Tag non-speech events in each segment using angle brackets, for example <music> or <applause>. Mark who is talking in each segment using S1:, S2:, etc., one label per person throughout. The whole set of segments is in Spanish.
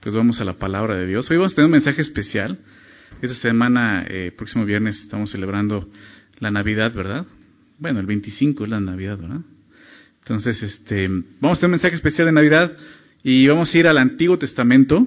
S1: pues vamos a la palabra de Dios. Hoy vamos a tener un mensaje especial. Esta semana, eh, próximo viernes, estamos celebrando la Navidad, ¿verdad? Bueno, el 25 es la Navidad, ¿verdad? Entonces, este, vamos a tener un mensaje especial de Navidad y vamos a ir al Antiguo Testamento.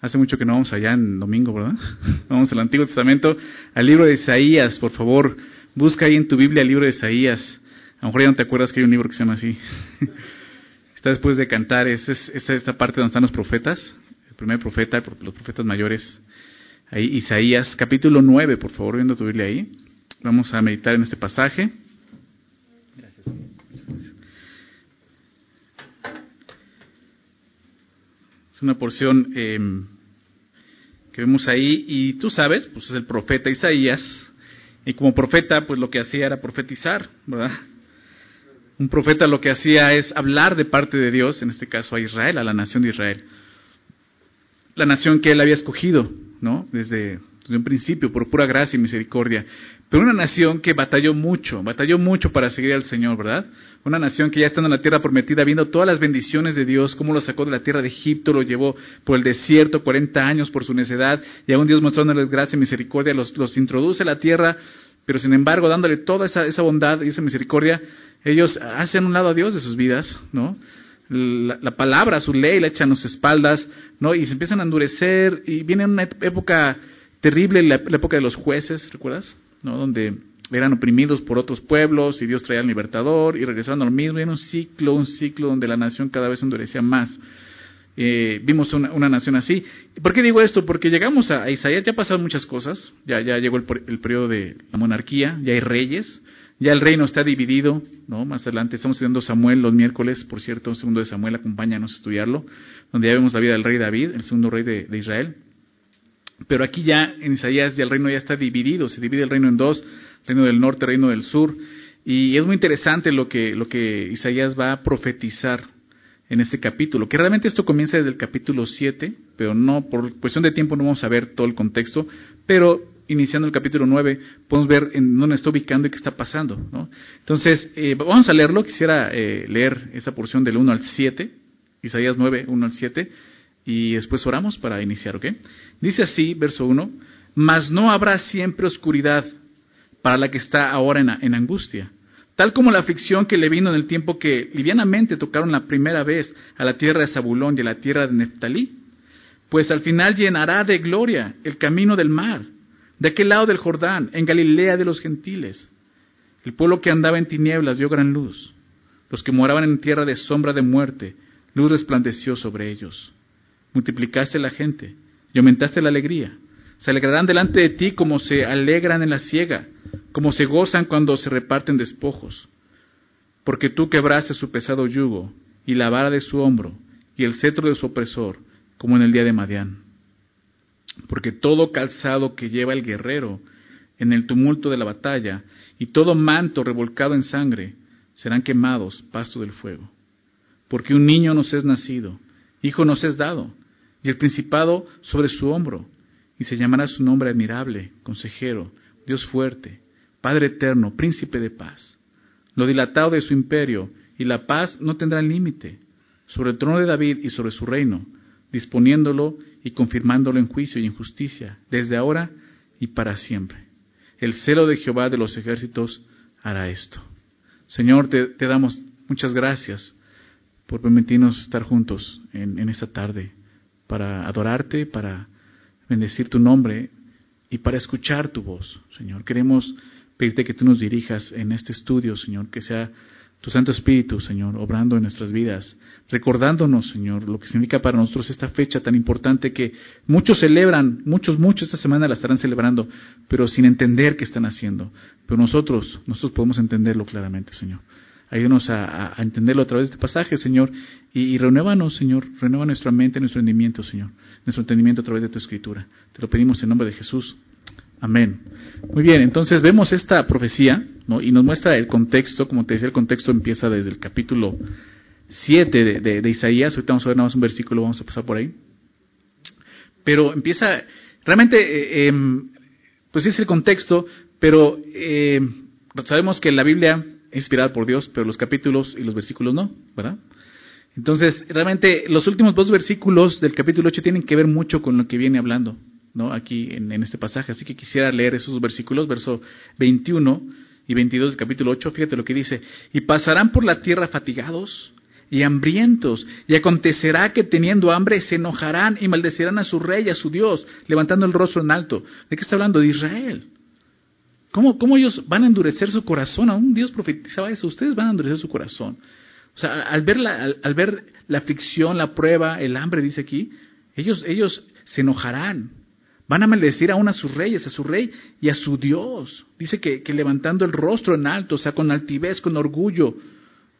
S1: Hace mucho que no vamos allá en domingo, ¿verdad? <laughs> Vamos al Antiguo Testamento, al libro de Isaías, por favor. Busca ahí en tu Biblia el libro de Isaías. A lo mejor ya no te acuerdas que hay un libro que se llama así. <laughs> Está después de cantar, es, esta parte donde están los profetas, primer profeta, los profetas mayores. Ahí, Isaías, capítulo 9, por favor, viendo tu Biblia ahí. Vamos a meditar en este pasaje. Es una porción em, que vemos ahí y tú sabes, pues es el profeta Isaías. Y como profeta, pues lo que hacía era profetizar, ¿verdad? Un profeta lo que hacía es hablar de parte de Dios, en este caso a Israel, a la nación de Israel. La nación que él había escogido, ¿no? Desde, un principio, por pura gracia y misericordia. Pero una nación que batalló mucho, batalló mucho para seguir al Señor, ¿verdad? Una nación que ya estando en la tierra prometida, viendo todas las bendiciones de Dios, cómo lo sacó de la tierra de Egipto, lo llevó por el desierto 40 años por su necedad, y aún Dios mostrándoles gracia y misericordia, los, los introduce a la tierra, pero sin embargo dándole toda esa, esa bondad y esa misericordia, ellos hacen un lado a Dios de sus vidas, ¿no? La, palabra, su ley, la echan a sus espaldas, ¿no? Y se empiezan a endurecer, y viene una época terrible, la, época de los jueces, ¿recuerdas? ¿No? Donde eran oprimidos por otros pueblos y Dios traía al libertador y regresando a lo mismo, y un ciclo, un ciclo donde la nación cada vez endurecía más. Eh, vimos una, nación así. ¿Por qué digo esto? Porque llegamos a, Isaías, ya pasaron muchas cosas, ya, ya llegó el, el periodo de la monarquía, ya hay reyes, ya el reino está dividido, ¿no? Más adelante estamos estudiando Samuel los miércoles, por cierto, un segundo de Samuel, acompáñanos a estudiarlo, donde ya vemos la vida del rey David, el segundo rey de, Israel. Pero aquí ya en Isaías ya el reino ya está dividido, se divide el reino en dos, reino del norte, reino del sur, y es muy interesante lo que, lo que Isaías va a profetizar en este capítulo, que realmente esto comienza desde el capítulo 7, pero no, por cuestión de tiempo no vamos a ver todo el contexto, pero iniciando el capítulo 9, podemos ver en dónde está ubicando y qué está pasando. Entonces, eh, vamos a leerlo. Quisiera eh, leer esa porción del 1 al 7, Isaías 9, 1 al 7, y después oramos para iniciar, ¿ok? Dice así, verso 1, mas no habrá siempre oscuridad para la que está ahora en, en angustia, tal como la aflicción que le vino en el tiempo que livianamente tocaron la primera vez a la tierra de Zabulón y a la tierra de Neftalí, pues al final llenará de gloria el camino del mar de aquel lado del Jordán, en Galilea de los gentiles. El pueblo que andaba en tinieblas vio gran luz. Los que moraban en tierra de sombra de muerte, luz resplandeció sobre ellos. Multiplicaste la gente y aumentaste la alegría. Se alegrarán delante de ti como se alegran en la siega, como se gozan cuando se reparten despojos. Porque tú quebraste su pesado yugo y la vara de su hombro y el cetro de su opresor, como en el día de Madián porque todo calzado que lleva el guerrero en el tumulto de la batalla y todo manto revolcado en sangre serán quemados pasto del fuego. Porque un niño nos es nacido, hijo nos es dado, y el principado sobre su hombro, y se llamará su nombre admirable, consejero, Dios fuerte, Padre eterno, príncipe de paz. Lo dilatado de su imperio y la paz no tendrán límite sobre el trono de David y sobre su reino, disponiéndolo y confirmándolo en juicio y en justicia, desde ahora y para siempre. El celo de Jehová de los ejércitos hará esto. Señor, te, damos muchas gracias por permitirnos estar juntos en, en esta tarde para adorarte, para bendecir tu nombre y para escuchar tu voz, Señor. Queremos pedirte que tú nos dirijas en este estudio, Señor, que sea tu Santo Espíritu, Señor, obrando en nuestras vidas, recordándonos, Señor, lo que significa para nosotros esta fecha tan importante que muchos celebran, muchos, muchos esta semana la estarán celebrando, pero sin entender qué están haciendo. Pero nosotros, nosotros podemos entenderlo claramente, Señor. Ayúdanos a, entenderlo a través de este pasaje, Señor, y, y renuévanos, Señor, renueva nuestra mente, nuestro entendimiento, Señor, nuestro entendimiento a través de tu Escritura. Te lo pedimos en nombre de Jesús. Amén. Muy bien, entonces vemos esta profecía y nos muestra el contexto, como te decía, el contexto empieza desde el capítulo 7 de, Isaías, ahorita vamos a ver nada más un versículo, vamos a pasar por ahí. Pero empieza, realmente, eh, em, pues es el contexto, pero eh, sabemos que la Biblia es inspirada por Dios, pero los capítulos y los versículos no, ¿verdad? Entonces, realmente los últimos dos versículos del capítulo 8 tienen que ver mucho con lo que viene hablando, ¿no? Aquí en, en este pasaje. Así que quisiera leer esos versículos, verso 21 y 22 del capítulo 8. Fíjate lo que dice. Y pasarán por la tierra fatigados y hambrientos, y acontecerá que teniendo hambre se enojarán y maldecirán a su rey, a su Dios, levantando el rostro en alto. ¿De qué está hablando? De Israel. ¿Cómo, ¿Cómo ellos van a endurecer su corazón? Aún Dios profetizaba eso. Ustedes van a endurecer su corazón. O sea, al ver la, al, ver la aflicción, la prueba, el hambre, dice aquí, ellos, ellos se enojarán. Van a maldecir aún a sus reyes, a su rey y a su Dios. Dice que, levantando el rostro en alto, o sea, con altivez, con orgullo,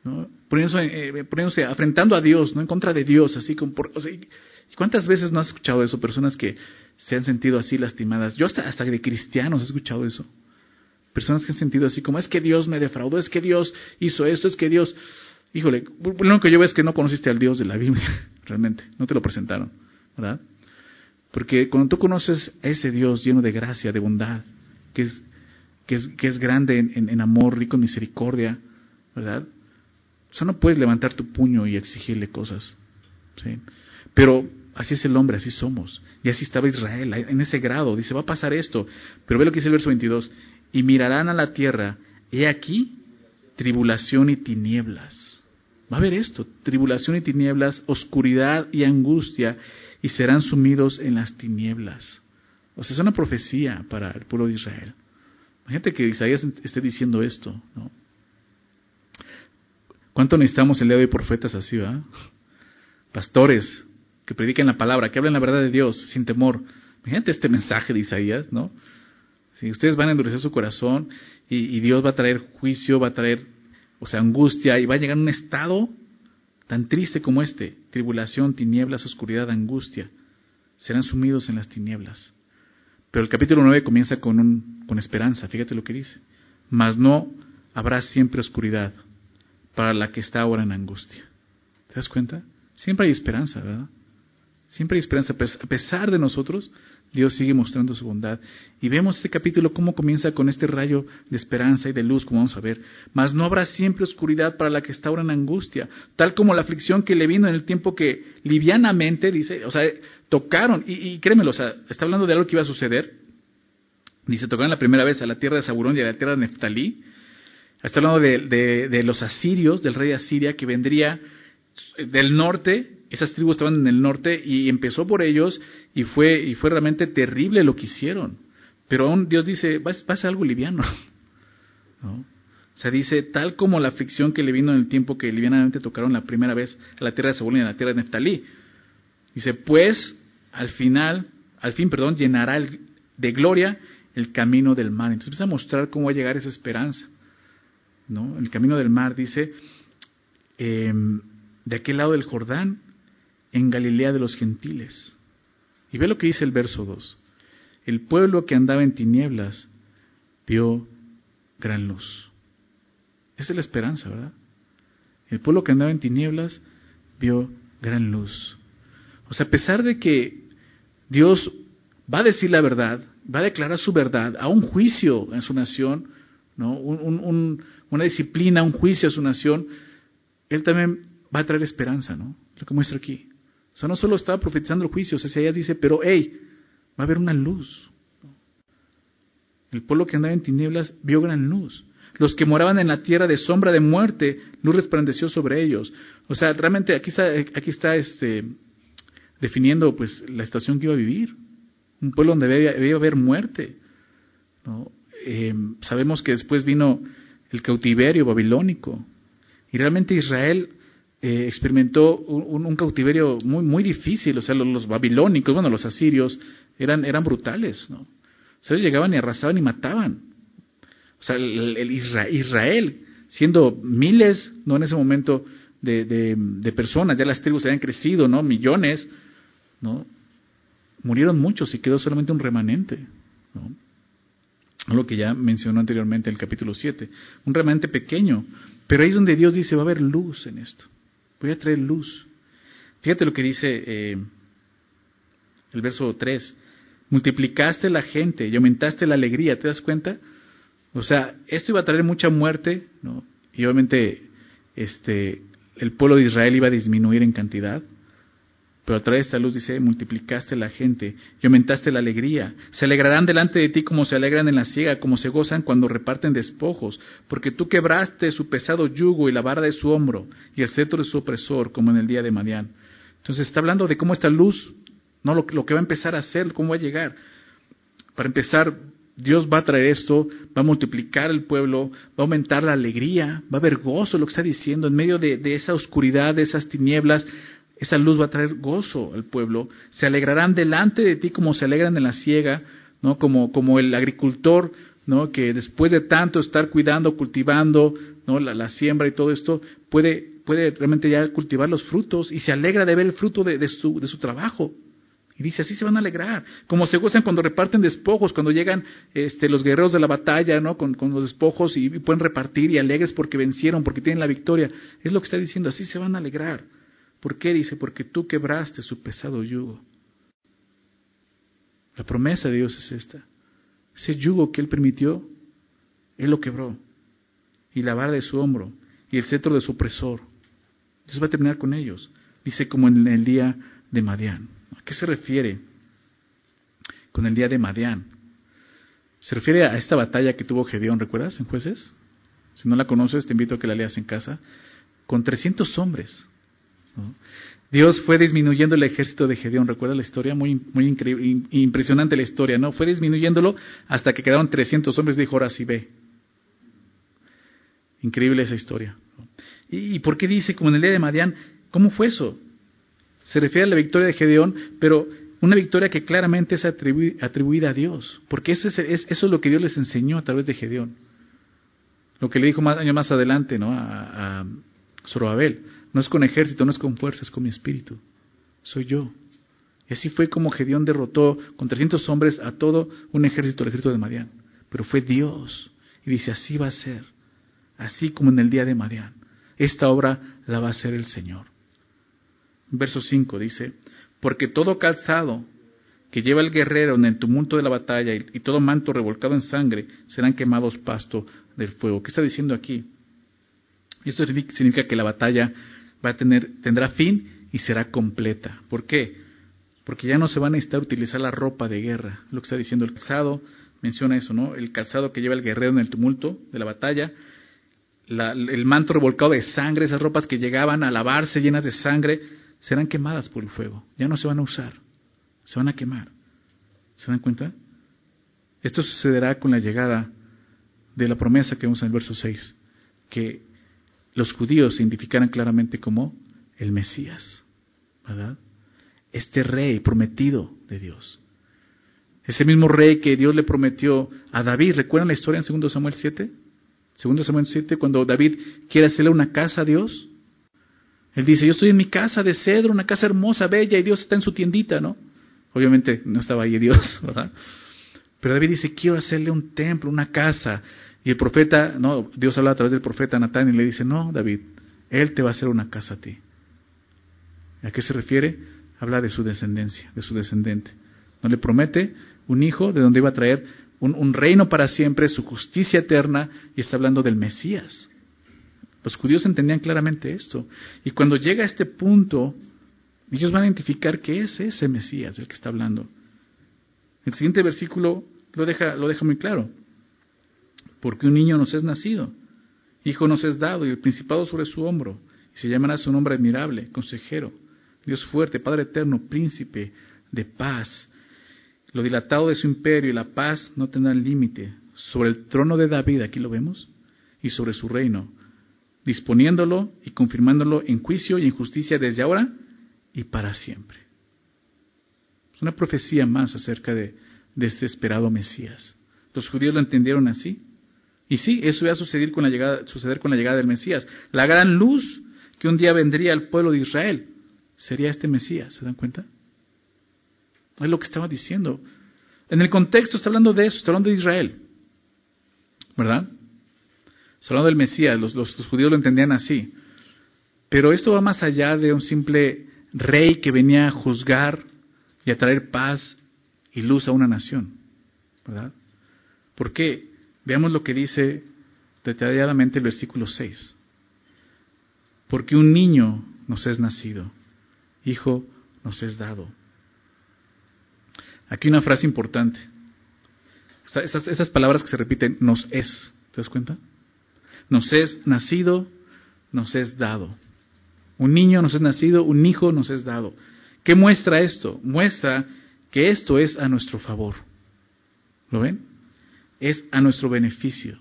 S1: ¿no? eh, afrentando a Dios, no en contra de Dios, así como por, ¿cuántas veces no has escuchado eso? Personas que se han sentido así lastimadas. Yo hasta, hasta de cristianos he escuchado eso. Personas que han sentido así como, es que Dios me defraudó, es que Dios hizo esto, es que Dios... Híjole, lo único que yo veo es que no conociste al Dios de la Biblia, <laughs> realmente, no te lo presentaron, ¿verdad? Porque cuando tú conoces a ese Dios lleno de gracia, de bondad, que es, que es, que es grande en, amor, rico en misericordia, ¿verdad? O sea, no puedes levantar tu puño y exigirle cosas, ¿sí? Pero así es el hombre, así somos. Y así estaba Israel, en ese grado. Dice, va a pasar esto. Pero ve lo que dice el verso 22. Y mirarán a la tierra, he aquí, tribulación y tinieblas Va a haber esto, tribulación y tinieblas, oscuridad y angustia, y serán sumidos en las tinieblas. O sea, es una profecía para el pueblo de Israel. Imagínate que Isaías esté diciendo esto, ¿no? ¿Cuánto necesitamos el día de hoy profetas así? Pastores que prediquen la palabra, que hablen la verdad de Dios sin temor. Imagínate este mensaje de Isaías, ¿no? Si ustedes van a endurecer su corazón y, y Dios va a traer juicio, va a traer o sea, angustia, y va a llegar a un estado tan triste como este, tribulación, tinieblas, oscuridad, angustia, serán sumidos en las tinieblas. Pero el capítulo 9 comienza con, un, con esperanza, fíjate lo que dice, mas no habrá siempre oscuridad para la que está ahora en angustia. ¿Te das cuenta? Siempre hay esperanza, ¿verdad? Siempre hay esperanza. A pesar de nosotros, Dios sigue mostrando su bondad. Y vemos este capítulo cómo comienza con este rayo de esperanza y de luz, como vamos a ver. Mas no habrá siempre oscuridad para la que está ahora en angustia, tal como la aflicción que le vino en el tiempo que livianamente, dice, o sea, tocaron, y, y créemelo, o sea, está hablando de algo que iba a suceder. Dice, tocaron la primera vez a la tierra de Saburón y a la tierra de Neftalí. Está hablando de, de los asirios, del rey Asiria, que vendría del norte esas tribus estaban en el norte y empezó por ellos y fue, y fue realmente terrible lo que hicieron. Pero aún Dios dice, va, a ser algo liviano. <laughs> ¿No? O sea, dice, tal como la aflicción que le vino en el tiempo que livianamente tocaron la primera vez a la tierra de Saúl y a la tierra de Neftalí. Dice, pues al final, al fin, perdón, llenará de gloria el camino del mar. Entonces empieza a mostrar cómo va a llegar esa esperanza. ¿no? El camino del mar dice, em, de aquel lado del Jordán en Galilea de los gentiles. Y ve lo que dice el verso 2. El pueblo que andaba en tinieblas vio gran luz. Esa es la esperanza, ¿verdad? El pueblo que andaba en tinieblas vio gran luz. O sea, a pesar de que Dios va a decir la verdad, va a declarar su verdad a un juicio en su nación, ¿no? una disciplina, un juicio a su nación, Él también va a traer esperanza, ¿no? Lo que muestra aquí. O sea, no solo estaba profetizando el juicio, o sea, ella dice, pero hey, va a haber una luz. El pueblo que andaba en tinieblas vio gran luz. Los que moraban en la tierra de sombra de muerte, luz resplandeció sobre ellos. O sea, realmente aquí está, aquí está este, definiendo pues la situación que iba a vivir. Un pueblo donde debía, haber muerte. Eh, sabemos que después vino el cautiverio babilónico. Y realmente Israel eh, experimentó un, cautiverio muy, muy difícil. O sea, los, babilónicos, bueno, los asirios, eran, eran brutales, ¿no? O sea, llegaban y arrasaban y mataban. O sea, el, Israel, siendo miles, ¿no? En ese momento de, de, personas, ya las tribus habían crecido, ¿no? Millones, ¿no? Murieron muchos y quedó solamente un remanente, ¿no? Lo que ya mencionó anteriormente en el capítulo 7. Un remanente pequeño. Pero ahí es donde Dios dice, va a haber luz en esto. Voy a traer luz. Fíjate lo que dice eh, el verso 3. Multiplicaste la gente y aumentaste la alegría, ¿te das cuenta? O sea, esto iba a traer mucha muerte, ¿no? Y obviamente este, el pueblo de Israel iba a disminuir en cantidad, pero a través de esta luz dice, multiplicaste la gente y aumentaste la alegría. Se alegrarán delante de ti como se alegran en la ciega, como se gozan cuando reparten despojos, porque tú quebraste su pesado yugo y la vara de su hombro y el cetro de su opresor, como en el día de Madián. Entonces está hablando de cómo esta luz, no lo, lo que va a empezar a hacer, cómo va a llegar. Para empezar, Dios va a traer esto, va a multiplicar el pueblo, va a aumentar la alegría, va a haber gozo, lo que está diciendo, en medio de, de esa oscuridad, de esas tinieblas, esa luz va a traer gozo al pueblo. Se alegrarán delante de ti como se alegran en la siega, ¿no? Como, como el agricultor, ¿no? Que después de tanto estar cuidando, cultivando, ¿no? La, siembra y todo esto, puede, puede realmente ya cultivar los frutos y se alegra de ver el fruto de, su, de su trabajo. Y dice, así se van a alegrar. Como se gozan cuando reparten despojos, cuando llegan este, los guerreros de la batalla, ¿no? Con, con los despojos y, y, pueden repartir y alegres porque vencieron, porque tienen la victoria. Es lo que está diciendo, así se van a alegrar. ¿Por qué? Dice, porque tú quebraste su pesado yugo. La promesa de Dios es esta. Ese yugo que Él permitió, Él lo quebró. Y la vara de su hombro y el cetro de su opresor. Dios va a terminar con ellos. Dice como en el día de Madián. ¿A qué se refiere con el día de Madián? Se refiere a esta batalla que tuvo Gedeón, ¿recuerdas? En jueces. Si no la conoces, te invito a que la leas en casa. Con 300 hombres. Dios fue disminuyendo el ejército de Gedeón, ¿recuerda la historia? Muy, muy impresionante la historia, ¿no? Fue disminuyéndolo hasta que quedaron 300 hombres, dijo, ahora sí ve. Increíble esa historia. ¿Y, por qué dice, como en el día de Madián, cómo fue eso? Se refiere a la victoria de Gedeón, pero una victoria que claramente es atribuida a Dios, porque eso es, eso es lo que Dios les enseñó a través de Gedeón. Lo que le dijo más año más adelante, ¿no? A, a. No es con ejército, no es con fuerza, es con mi espíritu. Soy yo. Y así fue como Gedeón derrotó con 300 hombres a todo un ejército, el ejército de Madián. Pero fue Dios. Y dice, así va a ser. Así como en el día de Madián. Esta obra la va a hacer el Señor. Verso 5 dice, porque todo calzado que lleva el guerrero en el tumulto de la batalla y, y todo manto revolcado en sangre serán quemados pasto del fuego. ¿Qué está diciendo aquí? Esto significa que la batalla va a tener, tendrá fin y será completa. ¿Por qué? Porque ya no se va a necesitar utilizar la ropa de guerra. Lo que está diciendo el calzado, menciona eso, ¿no? El calzado que lleva el guerrero en el tumulto de la batalla, el manto revolcado de sangre, esas ropas que llegaban a lavarse llenas de sangre, serán quemadas por el fuego. Ya no se van a usar, se van a quemar. ¿Se dan cuenta? Esto sucederá con la llegada de la promesa que vemos en el verso 6, que los judíos se identificaran claramente como el Mesías, ¿verdad? Este rey prometido de Dios. Ese mismo rey que Dios le prometió a David. ¿Recuerdan la historia en 2 Samuel 7? 2 Samuel 7, cuando David quiere hacerle una casa a Dios. Él dice, yo estoy en mi casa de cedro, una casa hermosa, bella, y Dios está en su tiendita, ¿no? Obviamente no estaba ahí Dios, <laughs> ¿verdad? Pero David dice, quiero hacerle un templo, una casa. Y el profeta, no, Dios habla a través del profeta Natán y le dice, no, David, él te va a hacer una casa a ti. ¿A qué se refiere? Habla de su descendencia, de su descendente. No le promete un hijo de donde iba a traer un, un reino para siempre, su justicia eterna, y está hablando del Mesías. Los judíos entendían claramente esto. Y cuando llega a este punto, ellos van a identificar que es ese Mesías del que está hablando. El siguiente versículo lo deja, lo deja muy claro porque un niño nos es nacido, hijo nos es dado y el principado sobre su hombro, y se llamará su nombre admirable, consejero, Dios fuerte, Padre eterno, príncipe de paz. Lo dilatado de su imperio y la paz no tendrán límite sobre el trono de David, aquí lo vemos, y sobre su reino, disponiéndolo y confirmándolo en juicio y en justicia desde ahora y para siempre. Es una profecía más acerca de, de este esperado Mesías. Los judíos lo entendieron así. Y sí, eso iba a suceder con la llegada, suceder con la llegada del Mesías. La gran luz que un día vendría al pueblo de Israel sería este Mesías, ¿se dan cuenta? Es lo que estaba diciendo. En el contexto está hablando de eso, está hablando de Israel. ¿Verdad? Está hablando del Mesías, los, los, los judíos lo entendían así. Pero esto va más allá de un simple rey que venía a juzgar y a traer paz y luz a una nación. ¿Verdad? ¿Por qué? Veamos lo que dice detalladamente el versículo 6. porque un niño nos es nacido, hijo nos es dado. Aquí una frase importante. Esas, esas palabras que se repiten, nos es, ¿te das cuenta? Nos es nacido, nos es dado. Un niño nos es nacido, un hijo nos es dado. ¿Qué muestra esto? Muestra que esto es a nuestro favor. ¿Lo ven? Es a nuestro beneficio.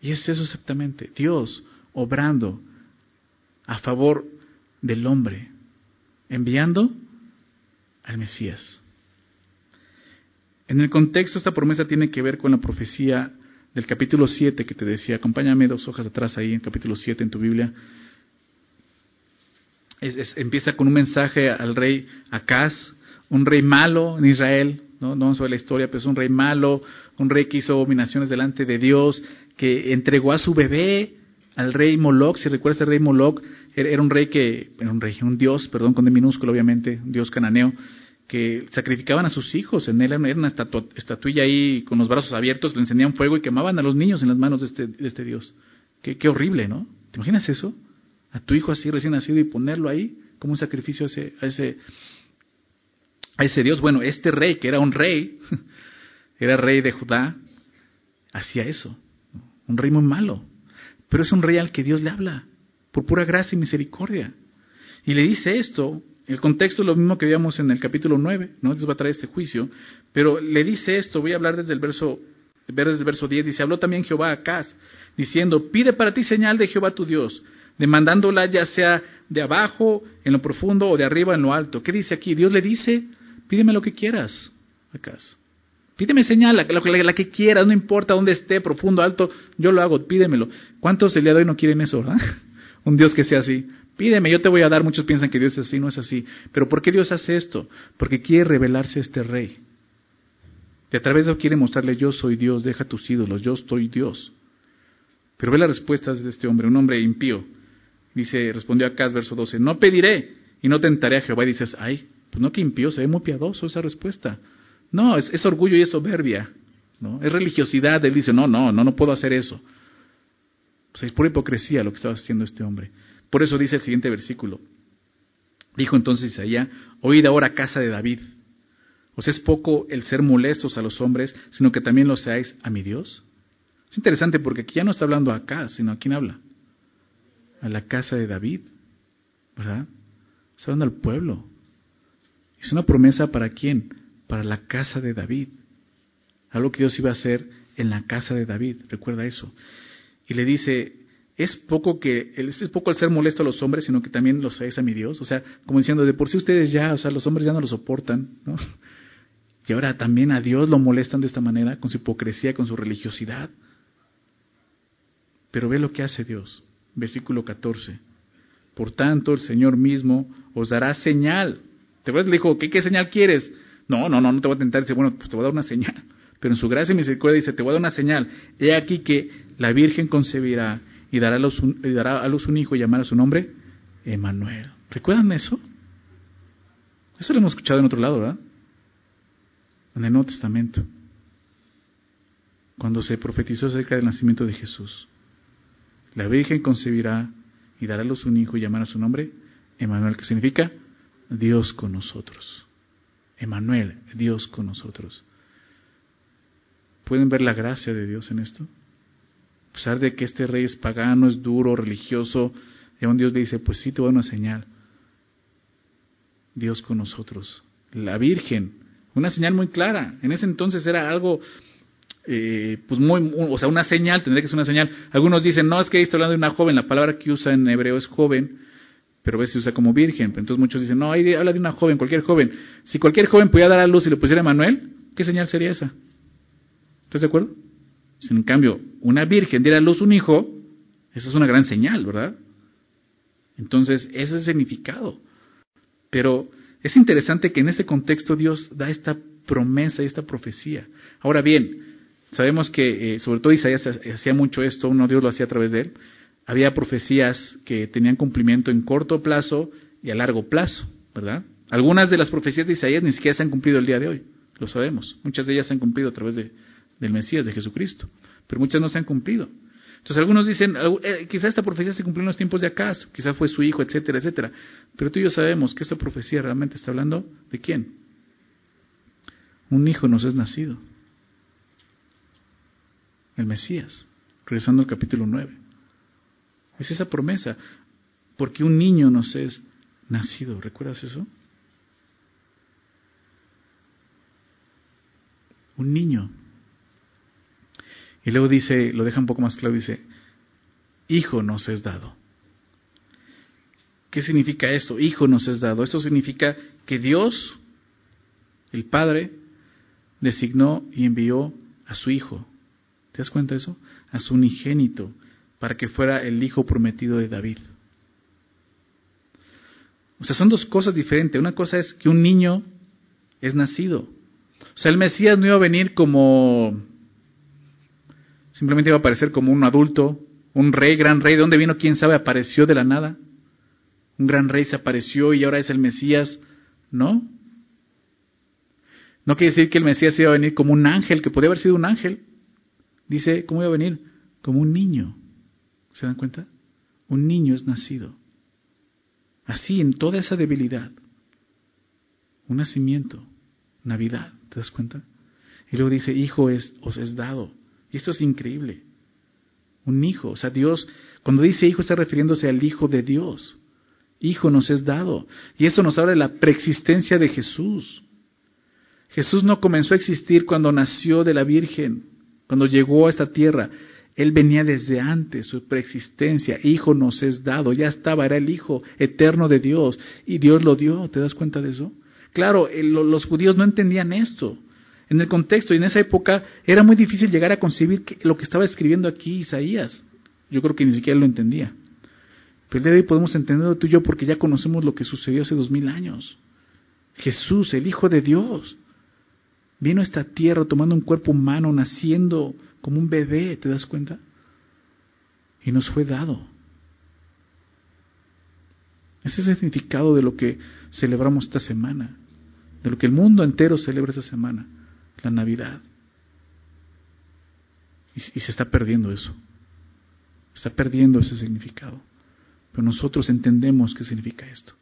S1: Y es eso exactamente, Dios obrando a favor del hombre, enviando al Mesías. En el contexto, esta promesa tiene que ver con la profecía del capítulo 7 que te decía. Acompáñame dos hojas atrás ahí, en capítulo 7 en tu Biblia. empieza con un mensaje al rey Acaz, un rey malo en Israel, ¿no? no ver la historia, pero es un rey malo, un rey que hizo abominaciones delante de Dios, que entregó a su bebé al rey Moloch, si recuerdas el rey Moloch, era un rey que, era un rey, un dios, perdón, con de minúsculo obviamente, un dios cananeo, que sacrificaban a sus hijos, en él era una estatuilla ahí con los brazos abiertos, le encendían fuego y quemaban a los niños en las manos de este, de este dios. Qué, qué, horrible, ¿no? ¿Te imaginas eso? A tu hijo así recién nacido y ponerlo ahí como un sacrificio a ese, a ese, a ese dios. Bueno, este rey, que era un rey, <laughs> era rey de Judá, hacía eso. Un rey muy malo. Pero es un rey al que Dios le habla, por pura gracia y misericordia. Y le dice esto, el contexto es lo mismo que veíamos en el capítulo 9, ¿no? Dios va a traer este juicio, pero le dice esto, voy a hablar desde el verso, ver desde el verso 10, dice, habló también Jehová a Acaz, diciendo, pide para ti señal de Jehová tu Dios, demandándola ya sea de abajo, en lo profundo, o de arriba, en lo alto. ¿Qué dice aquí? Dios le dice, pídeme lo que quieras, Acaz. Pídeme señal, la, que quieras, no importa dónde esté, profundo, alto, yo lo hago, pídemelo. ¿Cuántos el día de hoy no quieren eso, verdad? <laughs> Un Dios que sea así. Pídeme, yo te voy a dar. Muchos piensan que Dios es así, no es así. Pero ¿por qué Dios hace esto? Porque quiere revelarse a este rey. Y a través de eso quiere mostrarle, yo soy Dios, deja tus ídolos, yo soy Dios. Pero ve las respuestas de este hombre, un hombre impío. Dice, respondió Acá, verso 12, no pediré y no tentaré a Jehová. Y dices, ay, pues no que impío, se ve muy piadoso esa respuesta. No, es, orgullo y es soberbia. ¿no? Es religiosidad. Él dice, no, no, no, no puedo hacer eso. Pues es pura hipocresía lo que estaba haciendo este hombre. Por eso dice el siguiente versículo. Dijo entonces Isaías, oíd ahora casa de David. ¿Os es poco el ser molestos a los hombres, sino que también lo seáis a mi Dios? Es interesante porque aquí ya no está hablando acá, sino a quién habla. A la casa de David, ¿verdad? Está hablando al pueblo. Es una promesa para quién? para la casa de David. Algo que Dios iba a hacer en la casa de David, recuerda eso. Y le dice, es poco que es poco el ser molesto a los hombres, sino que también los seáis a mi Dios. O sea, como diciendo, de por sí ustedes ya, o sea, los hombres ya no lo soportan, ¿no? Y ahora también a Dios lo molestan de esta manera, con su hipocresía, con su religiosidad. Pero ve lo que hace Dios. Versículo 14. Por tanto, el Señor mismo os dará señal. ¿Te acuerdas? Le dijo, ¿qué, qué señal quieres? No, no, no, no te voy a tentar. Dice, bueno, pues te voy a dar una señal. <laughs> Pero en su gracia y misericordia dice, te voy a dar una señal. He aquí que la Virgen concebirá y dará a luz un, dará a luz un hijo y llamará su nombre Emanuel. ¿Recuerdan eso? Eso lo hemos escuchado en otro lado, ¿verdad? En el Nuevo Testamento. Cuando se profetizó acerca del nacimiento de Jesús. La Virgen concebirá y dará a luz un hijo y llamará su nombre Emanuel, que significa Dios con nosotros. Emanuel, Dios con nosotros. ¿Pueden ver la gracia de Dios en esto? A pesar de que este rey es pagano, es duro, religioso, y aún Dios le dice, pues sí te voy a una señal. Dios con nosotros. La Virgen, una señal muy clara. En ese entonces era algo, eh, pues muy, o sea, una señal, tendría que ser una señal. Algunos dicen, no, es que ahí está hablando de una joven, la palabra que usa en hebreo es joven, pero a veces se usa como virgen. Entonces muchos dicen, no, ahí habla de una joven, cualquier joven. Si cualquier joven pudiera dar a luz y le pusiera Manuel, ¿qué señal sería esa? ¿Estás de acuerdo? Si en cambio una virgen diera a luz un hijo, esa es una gran señal, ¿verdad? Entonces, ese es el significado. Pero es interesante que en este contexto Dios da esta promesa y esta profecía. Ahora bien, sabemos que, eh, sobre todo Isaías hacía mucho esto, uno Dios lo hacía a través de él, había profecías que tenían cumplimiento en corto plazo y a largo plazo, ¿verdad? Algunas de las profecías de Isaías ni siquiera se han cumplido el día de hoy, lo sabemos. Muchas de ellas se han cumplido a través de, del Mesías, de Jesucristo, pero muchas no se han cumplido. Entonces algunos dicen, eh, quizá esta profecía se cumplió en los tiempos de acaso, quizá fue su hijo, etcétera, etcétera. Pero tú y yo sabemos que esta profecía realmente está hablando de quién. Un hijo nos es nacido. El Mesías, regresando al capítulo 9. Es esa promesa, porque un niño nos es nacido. ¿Recuerdas eso? Un niño. Y luego dice, lo deja un poco más claro, dice, hijo nos es dado. ¿Qué significa esto? Hijo nos es dado. Esto significa que Dios, el Padre, designó y envió a su Hijo. ¿Te das cuenta de eso? A su unigénito, para que fuera el Hijo prometido de David. O sea, son dos cosas diferentes. Una cosa es que un niño es nacido. O sea, el Mesías no iba a venir como... Simplemente iba a aparecer como un adulto, un rey, gran rey. ¿De dónde vino? ¿Quién sabe? Apareció de la nada. Un gran rey se apareció y ahora es el Mesías. ¿No? No quiere decir que el Mesías iba a venir como un ángel, que podía haber sido un ángel. Dice, ¿cómo iba a venir? Como un niño. ¿Se dan cuenta? Un niño es nacido. Así, en toda esa debilidad. Un nacimiento, Navidad, ¿te das cuenta? Y luego dice, hijo es, os es dado. Y esto es increíble. Un hijo, o sea, Dios, cuando dice hijo está refiriéndose al Hijo de Dios. Hijo nos es dado. Y eso nos habla de la preexistencia de Jesús. Jesús no comenzó a existir cuando nació de la Virgen, cuando llegó a esta tierra. Él venía desde antes, su preexistencia, hijo nos es dado, ya estaba, era el hijo eterno de Dios y Dios lo dio, ¿te das cuenta de eso? Claro, los judíos no entendían esto. En el contexto y en esa época era muy difícil llegar a concebir lo que estaba escribiendo aquí Isaías. Yo creo que ni siquiera lo entendía. Pero el día de hoy podemos entenderlo tú y yo porque ya conocemos lo que sucedió hace dos mil años. Jesús, el Hijo de Dios, vino a esta tierra tomando un cuerpo humano, naciendo como un bebé, ¿te das cuenta? Y nos fue dado. Ese es el significado de lo que celebramos esta semana, de lo que el mundo entero celebra esta semana, la Navidad. Y, y se está perdiendo eso. Está perdiendo ese significado. Pero nosotros entendemos qué significa esto.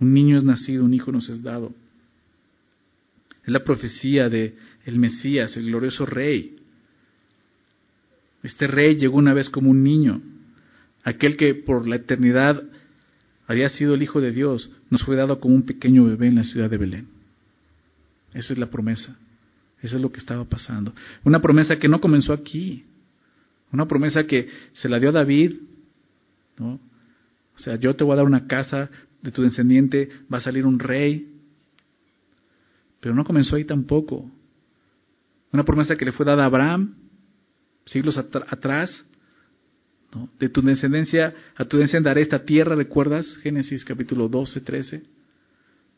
S1: Un niño es nacido, un hijo nos es dado. Es la profecía de el Mesías, el glorioso rey. Este rey llegó una vez como un niño, aquel que por la eternidad había sido el Hijo de Dios, nos fue dado como un pequeño bebé en la ciudad de Belén. Esa es la promesa. Eso es lo que estaba pasando. Una promesa que no comenzó aquí. Una promesa que se la dio a David. ¿no? O sea, yo te voy a dar una casa, de tu descendiente va a salir un rey. Pero no comenzó ahí tampoco. Una promesa que le fue dada a Abraham siglos atrás. De tu descendencia, a tu descendencia daré esta tierra, ¿recuerdas? Génesis capítulo 12, 13.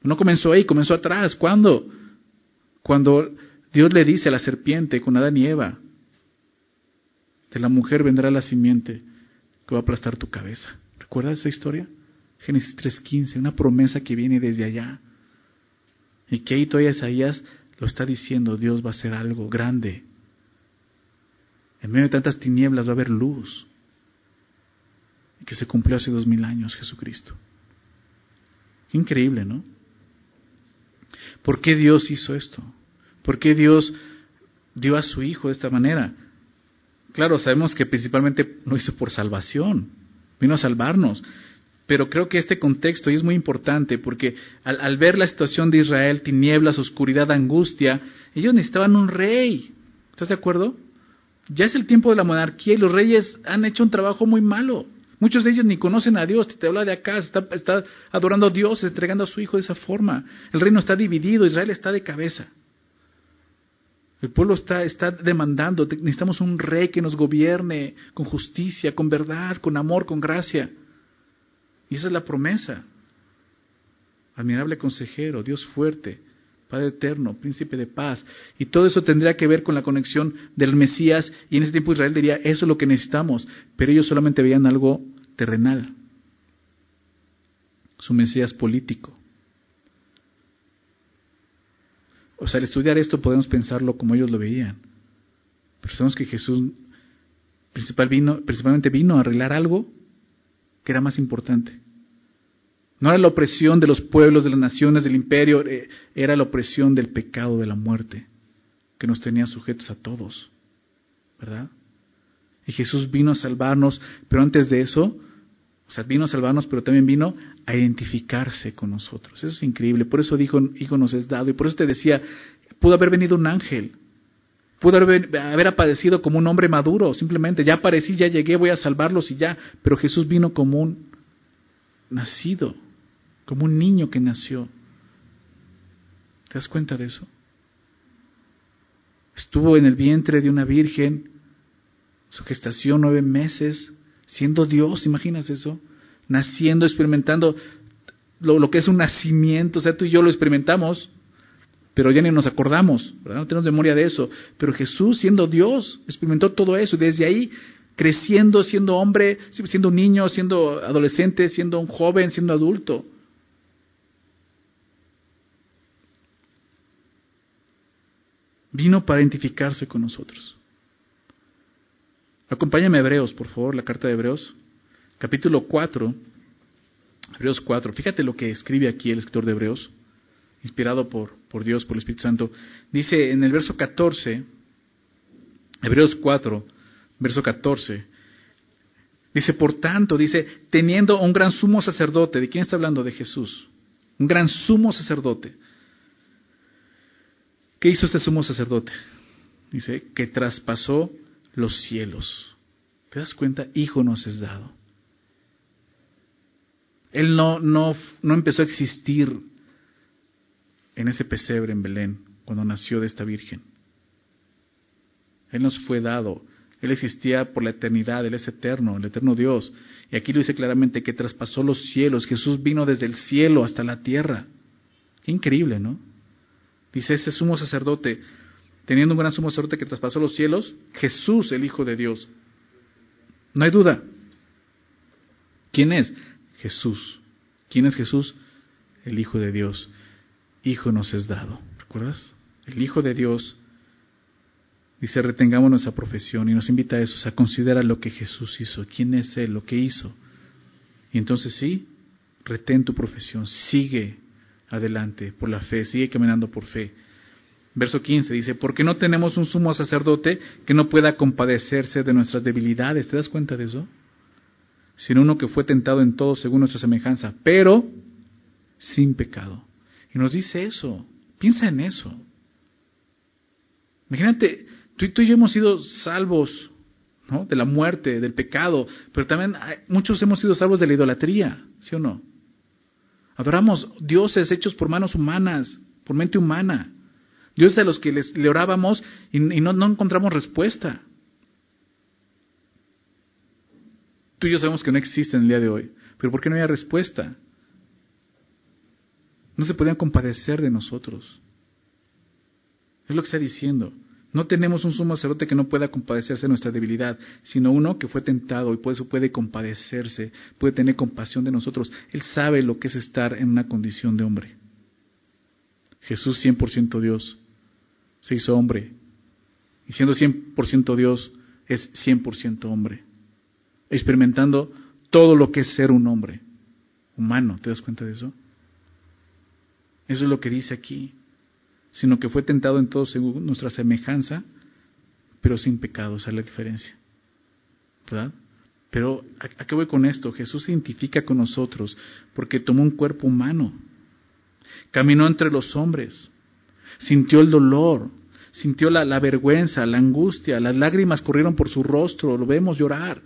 S1: No comenzó ahí, comenzó atrás. ¿Cuándo? Cuando Dios le dice a la serpiente con Adán y Eva, de la mujer vendrá la simiente que va a aplastar tu cabeza. ¿Recuerdas esa historia? Génesis 3.15, una promesa que viene desde allá. Y que ahí todavía Isaías lo está diciendo, Dios va a hacer algo grande. En medio de tantas tinieblas va a haber luz. Y que se cumplió hace dos mil años Jesucristo. Increíble, ¿no? ¿Por qué Dios hizo esto? ¿Por qué Dios dio a su Hijo de esta manera? Claro, sabemos que principalmente lo hizo por salvación, vino a salvarnos, pero creo que este contexto es muy importante porque al, ver la situación de Israel, tinieblas, oscuridad, angustia, ellos necesitaban un rey. ¿Estás de acuerdo? Ya es el tiempo de la monarquía y los reyes han hecho un trabajo muy malo. Muchos de ellos ni conocen a Dios. Te habla de acá, está, está adorando a Dios, entregando a su hijo de esa forma. El reino está dividido, Israel está de cabeza. El pueblo está, está demandando, necesitamos un rey que nos gobierne con justicia, con verdad, con amor, con gracia. Y esa es la promesa. Admirable consejero, Dios fuerte, Padre eterno, príncipe de paz. Y todo eso tendría que ver con la conexión del Mesías. Y en ese tiempo Israel diría, eso es lo que necesitamos. Pero ellos solamente veían algo terrenal. Su Mesías político. O sea, al estudiar esto podemos pensarlo como ellos lo veían. Pero sabemos que Jesús Principal vino, principalmente vino a arreglar algo que era más importante. No era la opresión de los pueblos, de las naciones, del imperio, eh, era la opresión del pecado, de la muerte, que nos tenía sujetos a todos. ¿Verdad? Y Jesús vino a salvarnos, pero antes de eso, o sea, vino a salvarnos, pero también vino a identificarse con nosotros. Eso es increíble. Por eso dijo, Hijo nos es dado. Y por eso te decía, pudo haber venido un ángel. Pudo haber, haber aparecido como un hombre maduro, simplemente, ya aparecí, ya llegué, voy a salvarlos y ya. Pero Jesús vino como un nacido como un niño que nació. ¿Te das cuenta de eso? Estuvo en el vientre de una virgen, su gestación nueve meses, siendo Dios, ¿imaginas eso? Naciendo, experimentando lo, lo, que es un nacimiento, o sea, tú y yo lo experimentamos, pero ya ni nos acordamos, ¿verdad? No tenemos memoria de eso. Pero Jesús, siendo Dios, experimentó todo eso, y desde ahí creciendo, siendo hombre, siendo niño, siendo adolescente, siendo un joven, siendo adulto. Vino para identificarse con nosotros. Acompáñame a Hebreos, por favor, la carta de Hebreos, capítulo 4, Hebreos 4. Fíjate lo que escribe aquí el escritor de Hebreos, inspirado por, por Dios, por el Espíritu Santo. Dice en el verso 14, Hebreos 4, verso 14, dice, por tanto, dice, teniendo un gran sumo sacerdote, ¿de quién está hablando? De Jesús. Un gran sumo sacerdote ¿Qué hizo este sumo sacerdote? Dice, que traspasó los cielos. ¿Te das cuenta? Hijo nos es dado. Él no, no, no empezó a existir en ese pesebre en Belén cuando nació de esta virgen. Él nos fue dado. Él existía por la eternidad, Él es eterno, el eterno Dios. Y aquí lo dice claramente que traspasó los cielos. Jesús vino desde el cielo hasta la tierra. Qué increíble, ¿no? Dice ese sumo sacerdote, teniendo un gran sumo sacerdote que traspasó los cielos, Jesús, el Hijo de Dios. No hay duda. ¿Quién es? Jesús. ¿Quién es Jesús? El Hijo de Dios. Hijo nos es dado. ¿Recuerdas? El Hijo de Dios dice, retengamos nuestra profesión y nos invita a eso, a considerar lo que Jesús hizo, quién es Él, lo que hizo. Y entonces sí, retén tu profesión, sigue adelante por la fe, sigue caminando por fe. Verso 15 dice, porque no tenemos un sumo sacerdote que no pueda compadecerse de nuestras debilidades. ¿Te das cuenta de eso? Sino uno que fue tentado en todo según nuestra semejanza, pero sin pecado. Y nos dice eso. Piensa en eso. Imagínate, tú y, tú y yo hemos sido salvos ¿no? de la muerte, del pecado, pero también muchos hemos sido salvos de la idolatría, ¿sí o no? Adoramos dioses hechos por manos humanas, por mente humana. Dioses a los que les, le orábamos y, no, encontramos respuesta. Tú y yo sabemos que no existen el día de hoy, pero ¿por qué no había respuesta? No se podían compadecer de nosotros. Es lo que está diciendo. No tenemos un sumo sacerdote que no pueda compadecerse de nuestra debilidad, sino uno que fue tentado y por eso puede compadecerse, puede tener compasión de nosotros. Él sabe lo que es estar en una condición de hombre. Jesús 100% Dios se hizo hombre y siendo 100% Dios es 100% hombre, experimentando todo lo que es ser un hombre humano. ¿Te das cuenta de eso? Eso es lo que dice aquí sino que fue tentado en todo según nuestra semejanza, pero sin pecado, esa es la diferencia. ¿Verdad? Pero ¿a qué voy con esto? Jesús se identifica con nosotros porque tomó un cuerpo humano, caminó entre los hombres, sintió el dolor, sintió la, la vergüenza, la angustia, las lágrimas corrieron por su rostro, lo vemos llorar.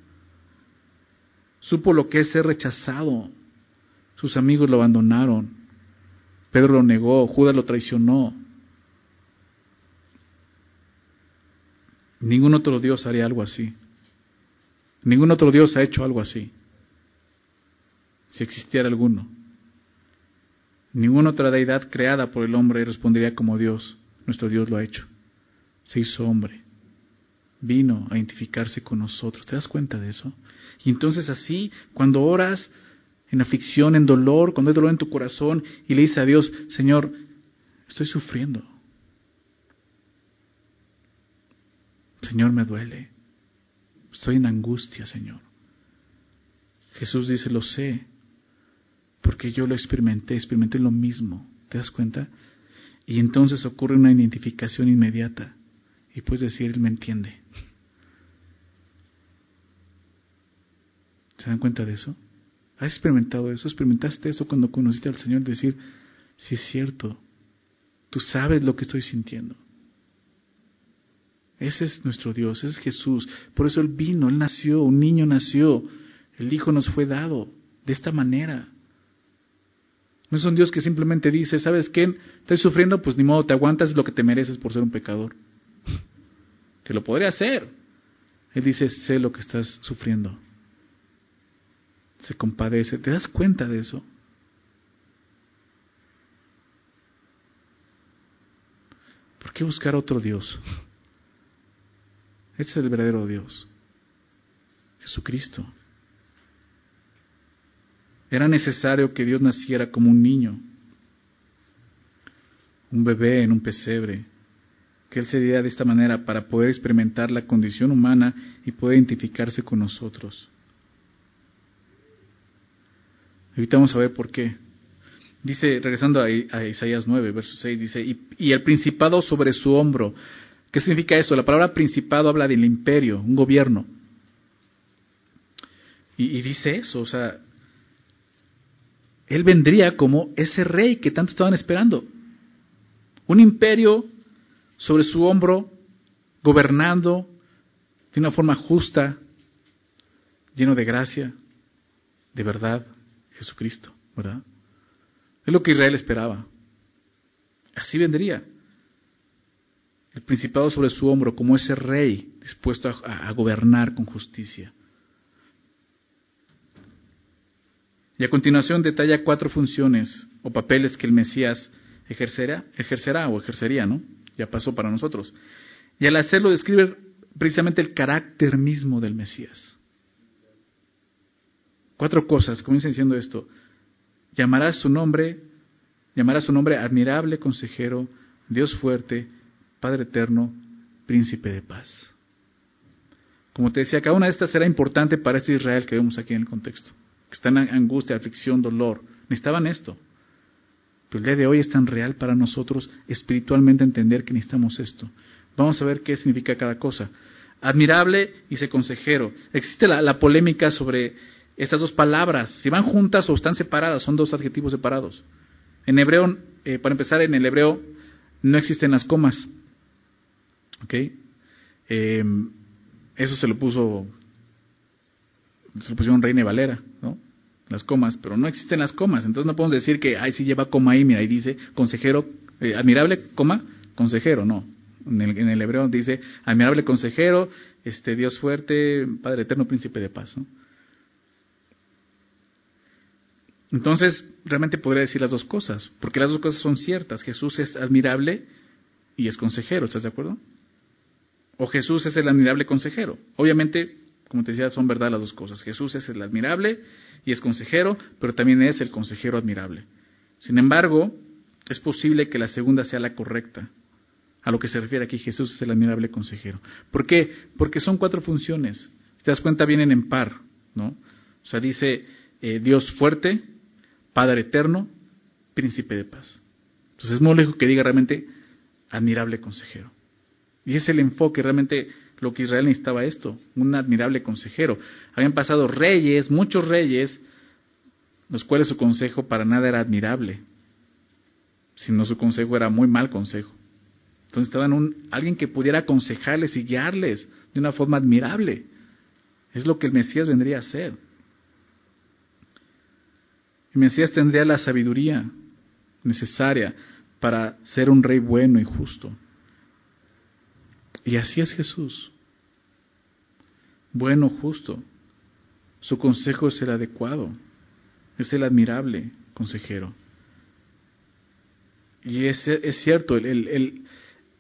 S1: Supo lo que es ser rechazado. Sus amigos lo abandonaron. Pedro lo negó, Judas lo traicionó. Ningún otro Dios haría algo así. Ningún otro Dios ha hecho algo así. Si existiera alguno. Ninguna otra deidad creada por el hombre respondería como Dios. Nuestro Dios lo ha hecho. Se hizo hombre. Vino a identificarse con nosotros. ¿Te das cuenta de eso? Y entonces así, cuando oras en aflicción, en dolor, cuando hay dolor en tu corazón y le dices a Dios, Señor, estoy sufriendo. Señor, me duele. estoy en angustia, Señor. Jesús dice, lo sé, porque yo lo experimenté, experimenté lo mismo. ¿Te das cuenta? Y entonces ocurre una identificación inmediata. Y puedes decir, Él me entiende. ¿Se dan cuenta de eso? ¿Has experimentado eso? ¿Experimentaste eso cuando conociste al Señor? Decir, si es cierto, tú sabes lo que estoy sintiendo. Ese es nuestro Dios, ese es Jesús. Por eso Él vino, Él nació, un niño nació, el Hijo nos fue dado de esta manera. No es un Dios que simplemente dice, ¿sabes qué? Estás sufriendo, pues ni modo, te aguantas lo que te mereces por ser un pecador. <laughs> Que lo podría hacer. Él dice, sé lo que estás sufriendo. Se compadece. ¿Te das cuenta de eso? ¿Por qué buscar otro Dios? Este es el verdadero Dios. Jesucristo. Era necesario que Dios naciera como un niño, un bebé en un pesebre, que Él se diera de esta manera para poder experimentar la condición humana y poder identificarse con nosotros. Ahorita vamos a ver por qué. Dice, regresando a, Isaías 9, verso 6, dice, y, el principado sobre su hombro. ¿Qué significa eso? La palabra principado habla del imperio, un gobierno. Y dice eso, o sea, él vendría como ese rey que tanto estaban esperando. Un imperio sobre su hombro, gobernando de una forma justa, lleno de gracia, de verdad, Jesucristo, ¿verdad? Es lo que Israel esperaba. Así vendría. El principado sobre su hombro como ese rey dispuesto a, gobernar con justicia. Y a continuación detalla cuatro funciones o papeles que el Mesías ejercerá, ejercerá o ejercería, ¿no? Ya pasó para nosotros. Y al hacerlo describe precisamente el carácter mismo del Mesías. Cuatro cosas, comienza diciendo esto. Llamará su nombre, llamará su nombre admirable consejero, Dios fuerte, Padre eterno, príncipe de paz. Como te decía, cada una de estas será importante para este Israel que vemos aquí en el contexto, que está en angustia, aflicción, dolor. Necesitaban esto. Pero el día de hoy es tan real para nosotros espiritualmente entender que necesitamos esto. Vamos a ver qué significa cada cosa. Admirable y se consejero. Existe la polémica sobre estas dos palabras, si van juntas o están separadas, son dos adjetivos separados. En hebreo, eh, para empezar, en el hebreo no existen las comas. ¿Ok? Eh, eso se lo puso, se lo pusieron Reina Valera, ¿no? Las comas, pero no existen las comas. Entonces no podemos decir que, ay, sí lleva coma ahí, mira, ahí dice consejero, eh, admirable, coma, consejero, no. En el, en el, hebreo dice admirable consejero, este Dios fuerte, Padre eterno, príncipe de paz, ¿no? Entonces, realmente podría decir las dos cosas, porque las dos cosas son ciertas. Jesús es admirable y es consejero, ¿estás de acuerdo? O Jesús es el admirable consejero. Obviamente, como te decía, son verdad las dos cosas. Jesús es el admirable y es consejero, pero también es el consejero admirable. Sin embargo, es posible que la segunda sea la correcta. A lo que se refiere aquí, Jesús es el admirable consejero. ¿Por qué? Porque son cuatro funciones. Si te das cuenta, vienen en par, ¿no? O sea, dice eh, Dios fuerte, Padre eterno, príncipe de paz. Entonces es muy lejos que diga realmente admirable consejero. Y es el enfoque, realmente lo que Israel necesitaba esto, un admirable consejero. Habían pasado reyes, muchos reyes, los cuales su consejo para nada era admirable, sino su consejo era muy mal consejo. Entonces estaban un, alguien que pudiera aconsejarles y guiarles de una forma admirable. Es lo que el Mesías vendría a hacer. Y Mesías tendría la sabiduría necesaria para ser un rey bueno y justo. Y así es Jesús. Bueno, justo. Su consejo es el adecuado. Es el admirable consejero. Y es, es cierto, el, el,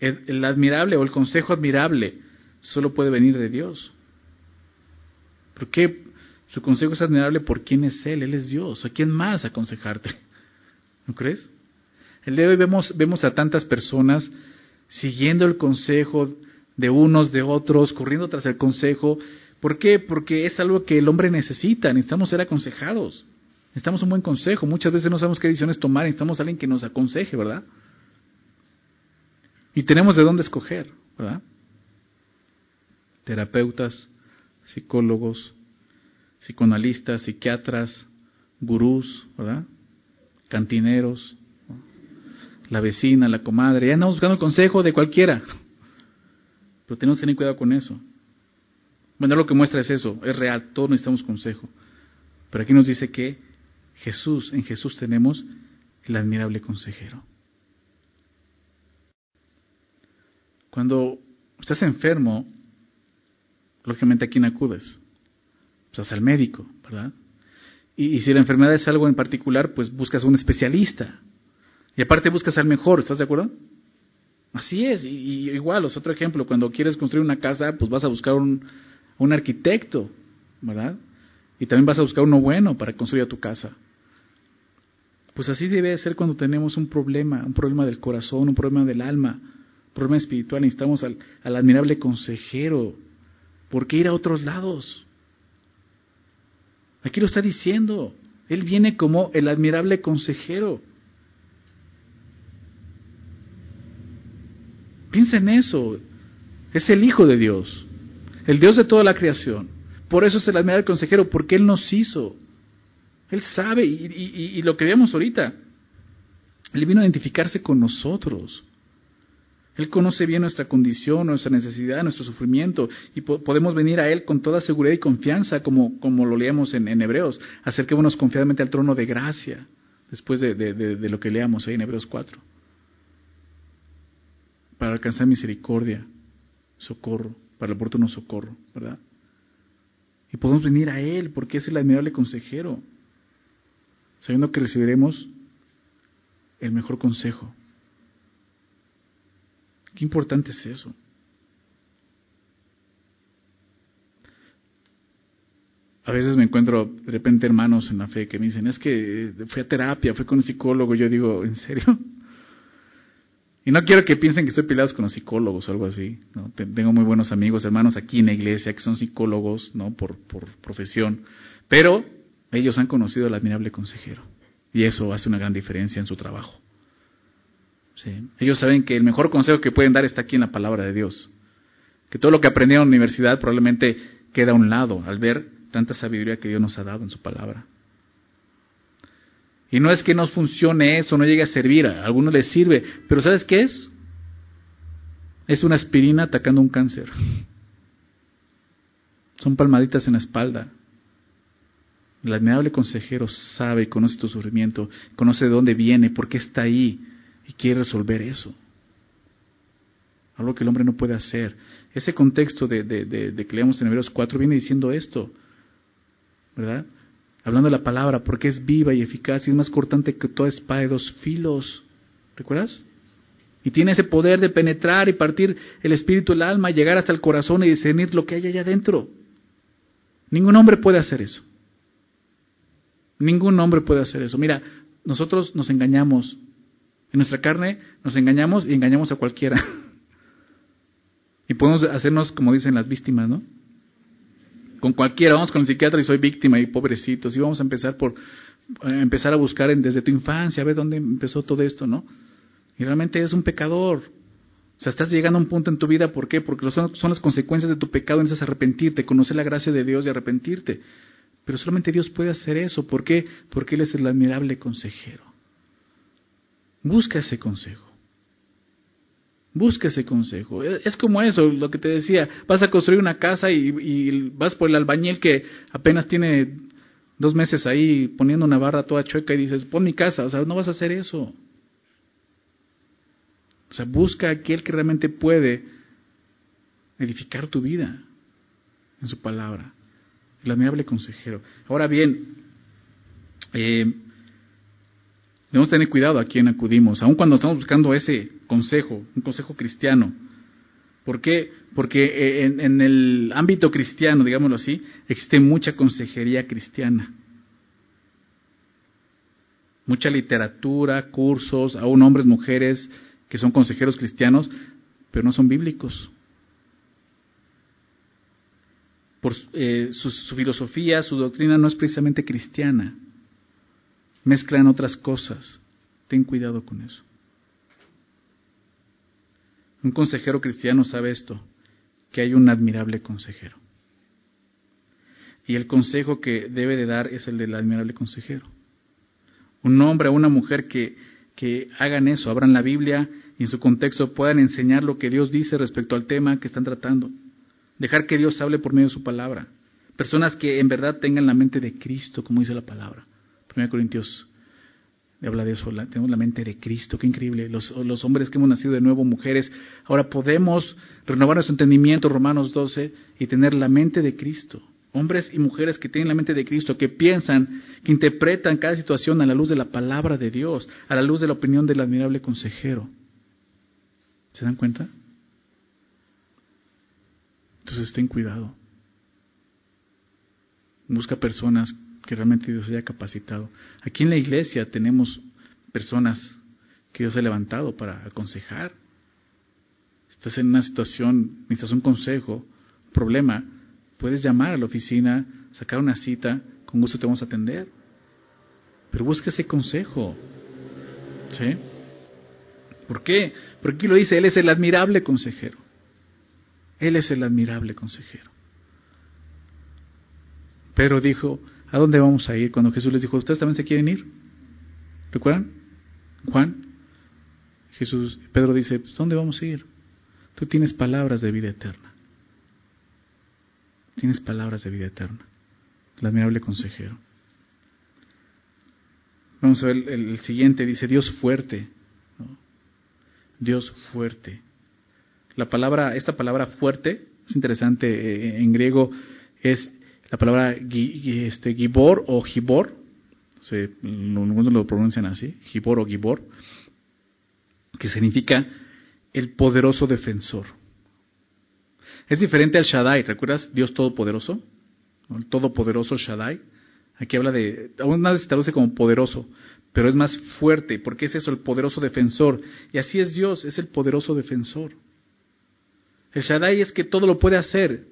S1: el, el, admirable o el consejo admirable solo puede venir de Dios. ¿Por qué? Su consejo es admirable por quién es Él. Él es Dios. ¿A quién más aconsejarte? <laughs> ¿No crees? El día de hoy vemos, vemos a tantas personas siguiendo el consejo de unos, de otros, corriendo tras el consejo, ¿Por qué? Porque es algo que el hombre necesita, necesitamos ser aconsejados, necesitamos un buen consejo, muchas veces no sabemos qué decisiones tomar, necesitamos a alguien que nos aconseje, ¿verdad? Y tenemos de dónde escoger, ¿verdad? Terapeutas, psicólogos, psicoanalistas, psiquiatras, gurús, ¿verdad? Cantineros, la vecina, la comadre, ya andamos buscando el consejo de cualquiera. Pero tenemos que tener cuidado con eso. Bueno, lo que muestra es eso, es real, todos necesitamos consejo. Pero aquí nos dice que Jesús, en Jesús tenemos el admirable consejero. Cuando estás enfermo, lógicamente a quién acudes? Pues al médico, ¿verdad? Y, si la enfermedad es algo en particular, pues buscas a un especialista. Y aparte buscas al mejor, ¿estás de acuerdo? Así es, y, igual, es otro ejemplo, cuando quieres construir una casa, pues vas a buscar un, un arquitecto, ¿verdad? Y también vas a buscar uno bueno para construir tu casa. Pues así debe ser cuando tenemos un problema, un problema del corazón, un problema del alma, un problema espiritual. Necesitamos al, al admirable consejero. ¿Por qué ir a otros lados? Aquí lo está diciendo. Él viene como el admirable consejero. Piensa en eso. Es el Hijo de Dios, el Dios de toda la creación. Por eso es el admirable consejero, porque Él nos hizo. Él sabe, y, lo que vemos ahorita, Él vino a identificarse con nosotros. Él conoce bien nuestra condición, nuestra necesidad, nuestro sufrimiento, y podemos venir a Él con toda seguridad y confianza, como, como lo leemos en, Hebreos. Acerquémonos confiadamente al trono de gracia, después de, de lo que leamos ahí en Hebreos 4, para alcanzar misericordia, socorro, para el oportuno socorro, ¿verdad? Y podemos venir a Él porque es el admirable consejero, sabiendo que recibiremos el mejor consejo. Qué importante es eso. A veces me encuentro de repente hermanos en la fe que me dicen, es que fui a terapia, fui con un psicólogo. Yo digo, ¿en serio? Y no quiero que piensen que estoy peleado con los psicólogos o algo así. Tengo muy buenos amigos, hermanos aquí en la iglesia que son psicólogos ¿no? por profesión. Pero ellos han conocido al admirable consejero. Y eso hace una gran diferencia en su trabajo. Ellos saben que el mejor consejo que pueden dar está aquí en la palabra de Dios. Que todo lo que aprendieron en la universidad probablemente queda a un lado al ver tanta sabiduría que Dios nos ha dado en su palabra. Y no es que no funcione eso, no llegue a servir, a algunos les sirve, pero ¿sabes qué es? Es una aspirina atacando un cáncer. Son palmaditas en la espalda. El admirable consejero sabe, conoce tu sufrimiento, conoce de dónde viene, por qué está ahí, y quiere resolver eso. Algo que el hombre no puede hacer. Ese contexto de, de, que leemos en Hebreos 4 viene diciendo esto, ¿verdad? Hablando de la palabra, porque es viva y eficaz y es más cortante que toda espada de dos filos. ¿Recuerdas? Y tiene ese poder de penetrar y partir el espíritu, el alma, llegar hasta el corazón y discernir lo que hay allá adentro. Ningún hombre puede hacer eso. Ningún hombre puede hacer eso. Mira, nosotros nos engañamos en nuestra carne nos engañamos y engañamos a cualquiera. <laughs> y podemos hacernos, como dicen las víctimas, ¿no? Con cualquiera, vamos con el psiquiatra y soy víctima y pobrecitos. Y vamos a empezar por empezar a buscar desde tu infancia, a ver dónde empezó todo esto, ¿no? Y realmente eres un pecador. O sea, estás llegando a un punto en tu vida, ¿por qué? Porque son, son las consecuencias de tu pecado, necesitas arrepentirte, conocer la gracia de Dios y arrepentirte. Pero solamente Dios puede hacer eso. ¿Por qué? Porque Él es el admirable consejero. Busca ese consejo. Busca ese consejo. Es como eso, lo que te decía. Vas a construir una casa y, vas por el albañil que apenas tiene dos meses ahí poniendo una barra toda chueca y dices, pon mi casa. O sea, no vas a hacer eso. O sea, busca aquel que realmente puede edificar tu vida en su palabra. El admirable consejero. Ahora bien, eh, Debemos tener cuidado a quién acudimos, aun cuando estamos buscando ese consejo, un consejo cristiano. ¿Por qué? Porque eh, en, el ámbito cristiano, digámoslo así, existe mucha consejería cristiana. Mucha literatura, cursos, aún hombres, mujeres que son consejeros cristianos, pero no son bíblicos. por eh, su filosofía, su doctrina no es precisamente cristiana. Mezclan otras cosas. Ten cuidado con eso. Un consejero cristiano sabe esto, que hay un admirable consejero. Y el consejo que debe de dar es el del admirable consejero. Un hombre o una mujer que, que hagan eso, abran la Biblia y en su contexto puedan enseñar lo que Dios dice respecto al tema que están tratando. Dejar que Dios hable por medio de su palabra. Personas que en verdad tengan la mente de Cristo, como dice la palabra. 1 Corintios habla de eso, tenemos la mente de Cristo, qué increíble. Los, los, hombres que hemos nacido de nuevo, mujeres, ahora podemos renovar nuestro entendimiento, Romanos 12, y tener la mente de Cristo. Hombres y mujeres que tienen la mente de Cristo, que piensan, que interpretan cada situación a la luz de la palabra de Dios, a la luz de la opinión del admirable consejero. ¿Se dan cuenta? Entonces ten cuidado. Busca personas que realmente Dios haya capacitado. Aquí en la iglesia tenemos personas que Dios ha levantado para aconsejar. Estás en una situación, necesitas un consejo, problema, puedes llamar a la oficina, sacar una cita, con gusto te vamos a atender. Pero busca ese consejo. ¿Sí? ¿Por qué? Porque aquí lo dice, Él es el admirable consejero. Él es el admirable consejero. Pero dijo, ¿A dónde vamos a ir? Cuando Jesús les dijo, ¿ustedes también se quieren ir? ¿Recuerdan? Juan. Jesús, Pedro dice, pues, ¿dónde vamos a ir? Tú tienes palabras de vida eterna. Tienes palabras de vida eterna. El admirable consejero. Vamos a ver el, siguiente, dice Dios fuerte. Dios fuerte. La palabra, esta palabra fuerte, es interesante, eh, en griego es la palabra este, Gibor o Gibor, algunos lo pronuncian así, Gibor o Gibor, que significa el poderoso defensor. Es diferente al Shaddai, ¿recuerdas? Dios Todopoderoso, el Todopoderoso Shaddai. Aquí habla de, aún más se traduce como poderoso, pero es más fuerte, porque es eso, el poderoso defensor. Y así es Dios, es el poderoso defensor. El Shaddai es que todo lo puede hacer,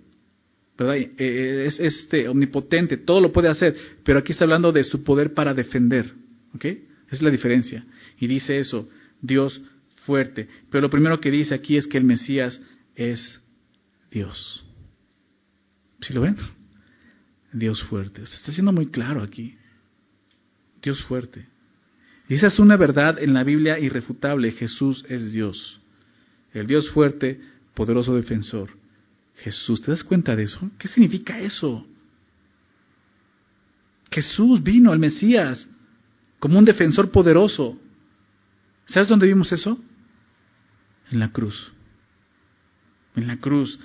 S1: eh, eh, es este, omnipotente, todo lo puede hacer, pero aquí está hablando de su poder para defender. ¿Ok? Esa es la diferencia. Y dice eso, Dios fuerte. Pero lo primero que dice aquí es que el Mesías es Dios. ¿Sí lo ven? Dios fuerte. Se está siendo muy claro aquí. Dios fuerte. Y esa es una verdad en la Biblia irrefutable. Jesús es Dios. El Dios fuerte, poderoso defensor. Jesús. ¿Te das cuenta de eso? ¿Qué significa eso? Jesús vino, el Mesías, como un defensor poderoso. ¿Sabes dónde vimos eso? En la cruz. En la cruz.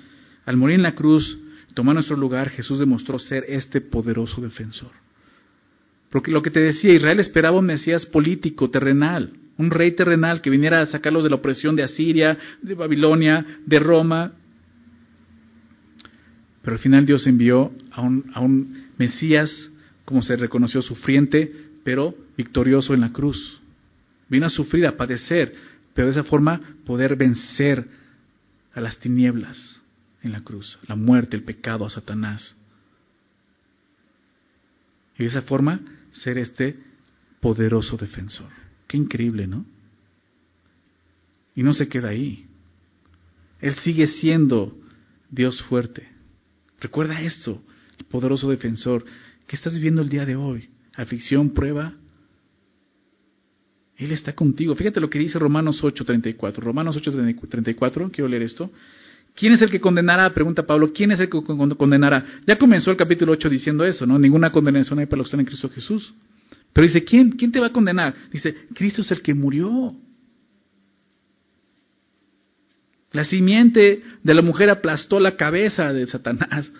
S1: Al morir en la cruz, tomar nuestro lugar, Jesús demostró ser este poderoso defensor. Porque lo que te decía, Israel esperaba un Mesías político, terrenal, un rey terrenal que viniera a sacarlos de la opresión de Asiria, de Babilonia, de Roma, pero al final Dios envió a un, a un Mesías, como se reconoció, sufriente, pero victorioso en la cruz. Vino a sufrir, a padecer, pero de esa forma poder vencer a las tinieblas en la cruz, la muerte, el pecado, a Satanás. Y de esa forma ser este poderoso defensor. Qué increíble, ¿no? Y no se queda ahí. Él sigue siendo Dios fuerte. Recuerda esto, poderoso defensor. ¿Qué estás viviendo el día de hoy? ¿Aflicción, prueba? Él está contigo. Fíjate lo que dice Romanos 8:34. Romanos 8:34, quiero leer esto. ¿Quién es el que condenará? Pregunta Pablo. ¿Quién es el que condenará? Ya comenzó el capítulo 8 diciendo eso, ¿no? Ninguna condenación hay para los que están en Cristo Jesús. Pero dice, ¿quién? ¿Quién te va a condenar? Dice, Cristo es el que murió. La simiente de la mujer aplastó la cabeza de Satanás.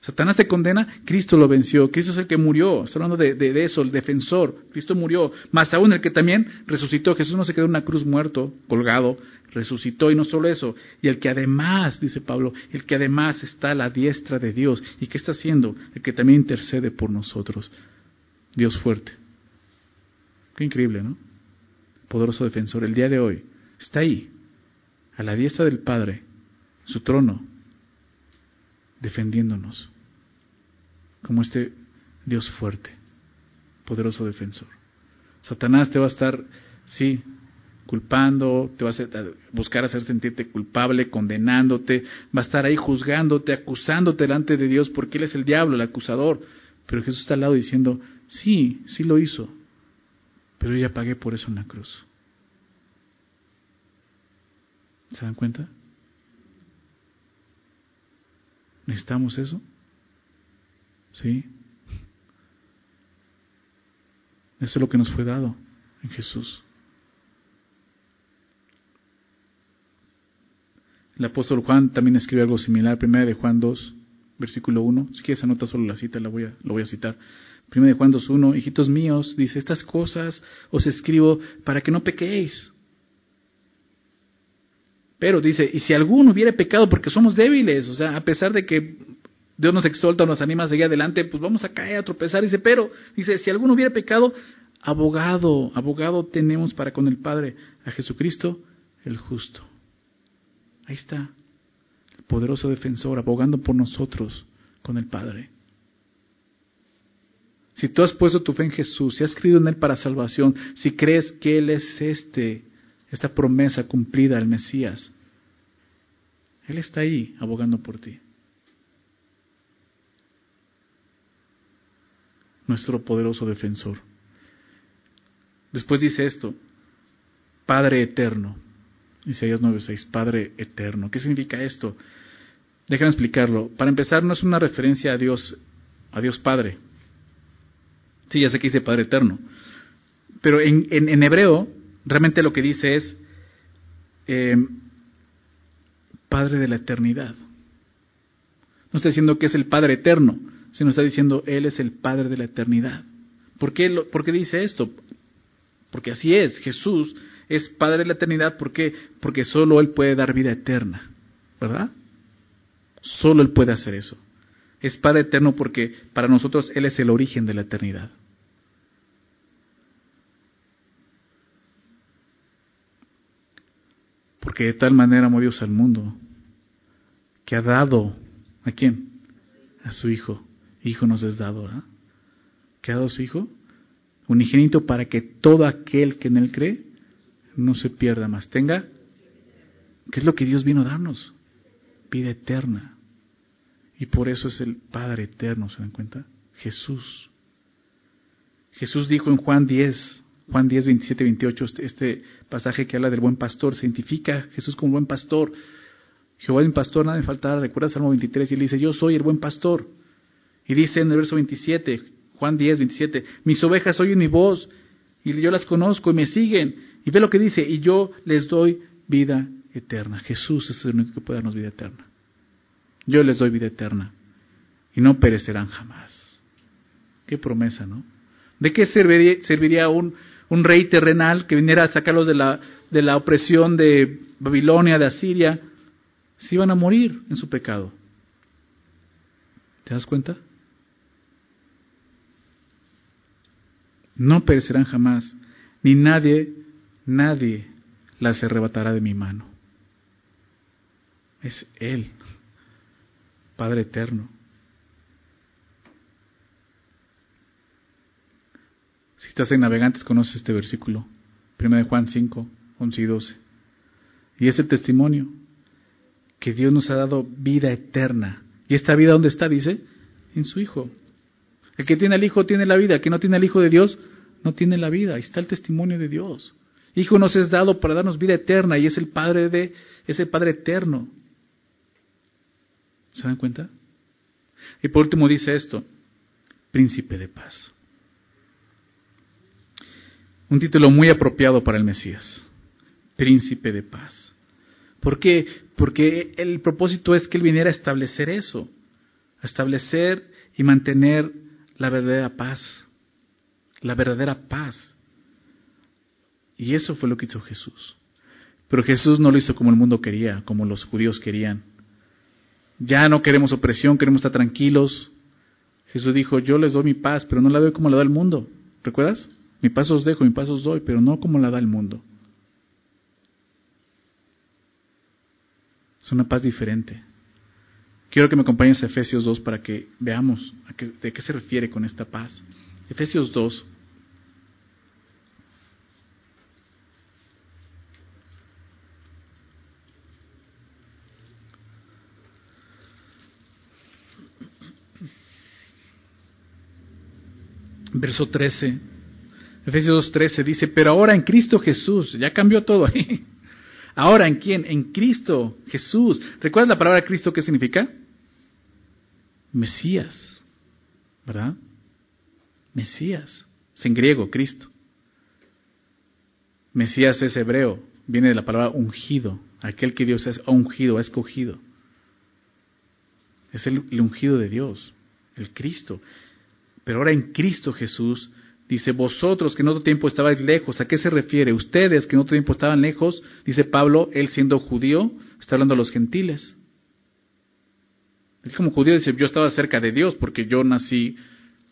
S1: Satanás te condena, Cristo lo venció, Cristo es el que murió, está hablando de, eso, el defensor, Cristo murió, más aún el que también resucitó, Jesús no se quedó en una cruz muerto, colgado, resucitó y no solo eso, y el que además, dice Pablo, el que además está a la diestra de Dios, ¿y qué está haciendo? El que también intercede por nosotros, Dios fuerte. Qué increíble, ¿no? Poderoso defensor, el día de hoy, está ahí, a la diestra del Padre, su trono, defendiéndonos, como este Dios fuerte, poderoso defensor. Satanás te va a estar, sí, culpando, te va a buscar hacer sentirte culpable, condenándote, va a estar ahí juzgándote, acusándote delante de Dios, porque Él es el diablo, el acusador. Pero Jesús está al lado diciendo, sí, sí lo hizo, pero yo ya pagué por eso en la cruz. ¿Se dan cuenta? ¿Necesitamos eso? ¿Sí? Eso es lo que nos fue dado en Jesús. El apóstol Juan también escribe algo similar, primera de Juan 2, versículo 1. Si quieres anota solo la cita, la voy a, lo voy a citar. Primera de Juan 2, 1, hijitos míos, dice, estas cosas os escribo para que no pequéis. Pero dice, y si alguno hubiera pecado porque somos débiles, o sea, a pesar de que Dios nos exalta, nos anima a seguir adelante, pues vamos a caer, a tropezar. Dice, pero, dice, si alguno hubiera pecado, abogado, abogado tenemos para con el Padre, a Jesucristo el justo. Ahí está, el poderoso defensor, abogando por nosotros con el Padre. Si tú has puesto tu fe en Jesús, si has creído en Él para salvación, si crees que Él es este, esta promesa cumplida, el Mesías, Él está ahí abogando por ti. nuestro poderoso defensor. Después dice esto, Padre eterno. Isaías 9:6, Padre eterno. ¿Qué significa esto? Déjame explicarlo. Para empezar, no es una referencia a Dios, a Dios Padre. Sí, ya sé que dice Padre eterno. Pero en, en, hebreo, realmente lo que dice es eh, Padre de la eternidad. No está diciendo que es el Padre eterno, sino está diciendo, Él es el Padre de la eternidad. ¿Por qué, ¿Por qué dice esto? Porque así es, Jesús es Padre de la eternidad, ¿por qué? Porque solo Él puede dar vida eterna, ¿verdad? Solo Él puede hacer eso. Es Padre eterno porque para nosotros Él es el origen de la eternidad. Porque de tal manera amó Dios al mundo que ha dado a quién? A su Hijo Hijo nos es dado, ¿verdad? ¿Qué ha dado su Hijo? Unigénito para que todo aquel que en Él cree no se pierda más. Tenga, ¿qué es lo que Dios vino a darnos? Vida eterna. Y por eso es el Padre eterno, ¿se dan cuenta? Jesús. Jesús dijo en Juan 10, Juan 10, 27, 28, este pasaje que habla del buen pastor, se identifica Jesús como buen pastor. Jehová es mi pastor, nada me faltará. Recuerda Salmo 23 y él dice, yo soy el buen pastor. Y dice en el verso 27, Juan 10, 27, mis ovejas oyen mi voz y yo las conozco y me siguen. Y ve lo que dice, y yo les doy vida eterna. Jesús es el único que puede darnos vida eterna. Yo les doy vida eterna y no perecerán jamás. Qué promesa, ¿no? ¿De qué serviría, serviría un, un, rey terrenal que viniera a sacarlos de la, de la opresión de Babilonia, de Asiria, si iban a morir en su pecado? ¿Te das cuenta? no perecerán jamás, ni nadie, nadie las arrebatará de mi mano. Es Él, Padre eterno. Si estás en Navegantes, conoces este versículo, 1 Juan 5, 11 y 12. Y es el testimonio que Dios nos ha dado vida eterna. ¿Y esta vida dónde está? Dice, en su Hijo. El que tiene al Hijo tiene la vida, el que no tiene al Hijo de Dios no tiene la vida. Ahí está el testimonio de Dios. Hijo nos es dado para darnos vida eterna y es el Padre de, es el Padre eterno. ¿Se dan cuenta? Y por último dice esto, príncipe de paz. Un título muy apropiado para el Mesías, príncipe de paz. ¿Por qué? Porque el propósito es que Él viniera a establecer eso, a establecer y mantener la verdadera paz la verdadera paz. Y eso fue lo que hizo Jesús. Pero Jesús no lo hizo como el mundo quería, como los judíos querían. Ya no queremos opresión, queremos estar tranquilos. Jesús dijo, yo les doy mi paz, pero no la doy como la da el mundo. ¿Recuerdas? Mi paz os dejo, mi paz os doy, pero no como la da el mundo. Es una paz diferente. Quiero que me acompañes a Efesios 2 para que veamos de qué se refiere con esta paz. Efesios 2. Verso 13. Efesios 2.13 dice, pero ahora en Cristo Jesús, ya cambió todo ahí. <laughs> Ahora, ¿en quién? En Cristo Jesús. ¿Recuerdas la palabra Cristo qué significa? Mesías, ¿verdad? Mesías, es en griego, Cristo. Mesías es hebreo, viene de la palabra ungido, aquel que Dios ha ungido, ha escogido. Es el, el ungido de Dios, el Cristo. Pero ahora en Cristo Jesús, dice, vosotros que en otro tiempo estabais lejos, ¿a qué se refiere? Ustedes que en otro tiempo estaban lejos, dice Pablo, él siendo judío, está hablando a los gentiles. Él como judío dice, yo estaba cerca de Dios porque yo nací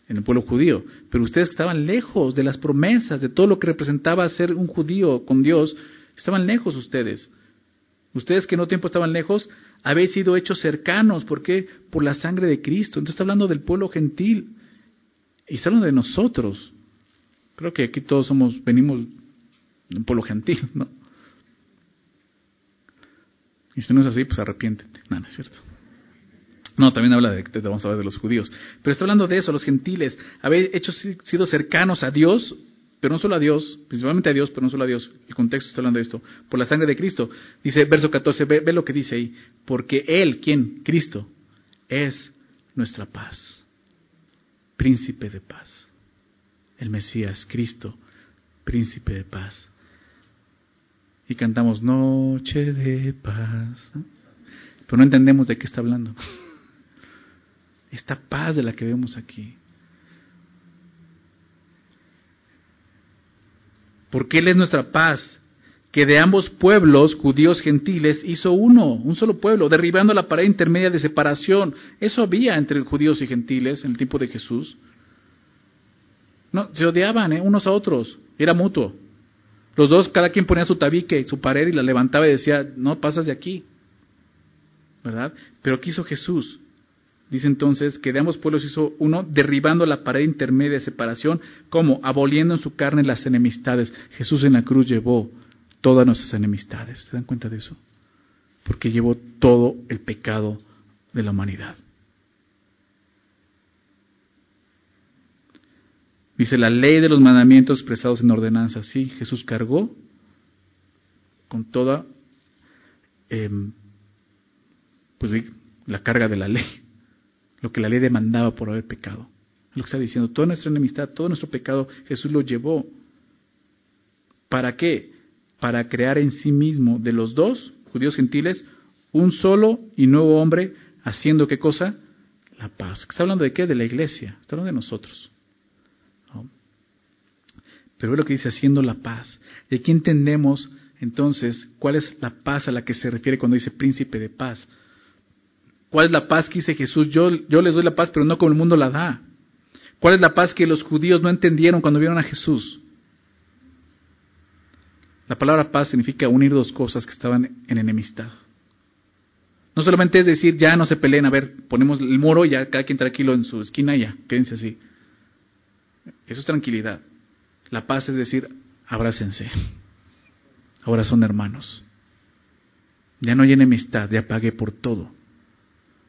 S1: en el pueblo judío, pero ustedes estaban lejos de las promesas, de todo lo que representaba ser un judío con Dios, estaban lejos ustedes. Ustedes que en otro tiempo estaban lejos, habéis sido hechos cercanos, ¿por qué? Por la sangre de Cristo. Entonces está hablando del pueblo gentil y está hablando de nosotros. Creo que aquí todos somos, venimos de un pueblo gentil, ¿no? Y si no es así, pues arrepiéntete. No, no es cierto. No, también habla de, vamos a hablar de los judíos. Pero está hablando de eso, los gentiles. Habéis hecho, sido cercanos a Dios, pero no solo a Dios, principalmente a Dios, pero no solo a Dios. El contexto está hablando de esto. Por la sangre de Cristo. Dice, verso 14, ve, ve lo que dice ahí. Porque Él, ¿quién? Cristo, es nuestra paz. Príncipe de paz. El Mesías, Cristo, príncipe de paz. Y cantamos Noche de paz. Pero no entendemos de qué está hablando. <laughs> Esta paz de la que vemos aquí. Porque Él es nuestra paz, que de ambos pueblos, judíos gentiles, hizo uno, un solo pueblo, derribando la pared intermedia de separación. Eso había entre judíos y gentiles en el tiempo de Jesús. No, se odiaban ¿eh? unos a otros, era mutuo. Los dos, cada quien ponía su tabique, su pared y la levantaba y decía, no pasas de aquí. ¿Verdad? Pero ¿qué hizo Jesús? Dice entonces que de ambos pueblos hizo uno, derribando la pared intermedia de separación, como aboliendo en su carne las enemistades. Jesús en la cruz llevó todas nuestras enemistades. ¿Se dan cuenta de eso? Porque llevó todo el pecado de la humanidad. Dice la ley de los mandamientos expresados en ordenanzas. Sí, Jesús cargó con toda em, pues, la carga de la ley, lo que la ley demandaba por haber pecado. Lo que está diciendo, toda nuestra enemistad, todo nuestro pecado, Jesús lo llevó. ¿Para qué? Para crear en sí mismo de los dos, judíos gentiles, un solo y nuevo hombre, haciendo qué cosa? La paz. ¿Está hablando de qué? De la iglesia, está hablando de nosotros. Pero ve lo que dice haciendo la paz. Y aquí entendemos entonces cuál es la paz a la que se refiere cuando dice príncipe de paz. ¿Cuál es la paz que dice Jesús? Yo, les doy la paz, pero no como el mundo la da. ¿Cuál es la paz que los judíos no entendieron cuando vieron a Jesús? La palabra paz significa unir dos cosas que estaban en enemistad. No solamente es decir, ya no se peleen, a ver, ponemos el muro y ya cada quien tranquilo en su esquina y ya, quédense así. Eso es tranquilidad. La paz es decir, abrácense. Ahora son hermanos. Ya no hay enemistad, ya pagué por todo.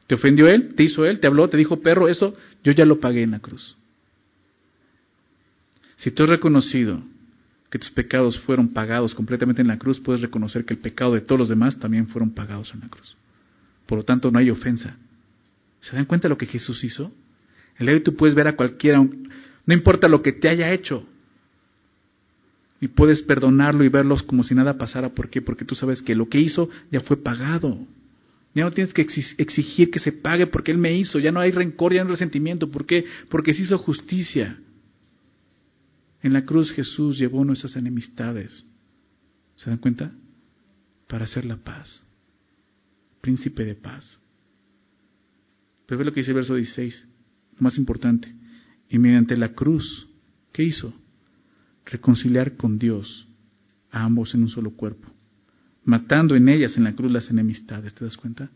S1: ¿Te ofendió él? ¿Te hizo él? ¿Te habló? ¿Te dijo perro? Eso yo ya lo pagué en la cruz. Si tú has reconocido que tus pecados fueron pagados completamente en la cruz, puedes reconocer que el pecado de todos los demás también fueron pagados en la cruz. Por lo tanto, no hay ofensa. ¿Se dan cuenta de lo que Jesús hizo? El día de hoy tú puedes ver a cualquiera, no importa lo que te haya hecho, y puedes perdonarlo y verlos como si nada pasara. ¿Por qué? Porque tú sabes que lo que hizo ya fue pagado. Ya no tienes que exigir que se pague porque Él me hizo. Ya no hay rencor, ya no hay resentimiento. ¿Por qué? Porque se hizo justicia. En la cruz Jesús llevó nuestras enemistades. ¿Se dan cuenta? Para hacer la paz. Príncipe de paz. Pero ve lo que dice el verso 16. más importante. Y mediante la cruz, ¿qué hizo? Reconciliar con Dios a ambos en un solo cuerpo, matando en ellas en la cruz las enemistades, ¿te das cuenta?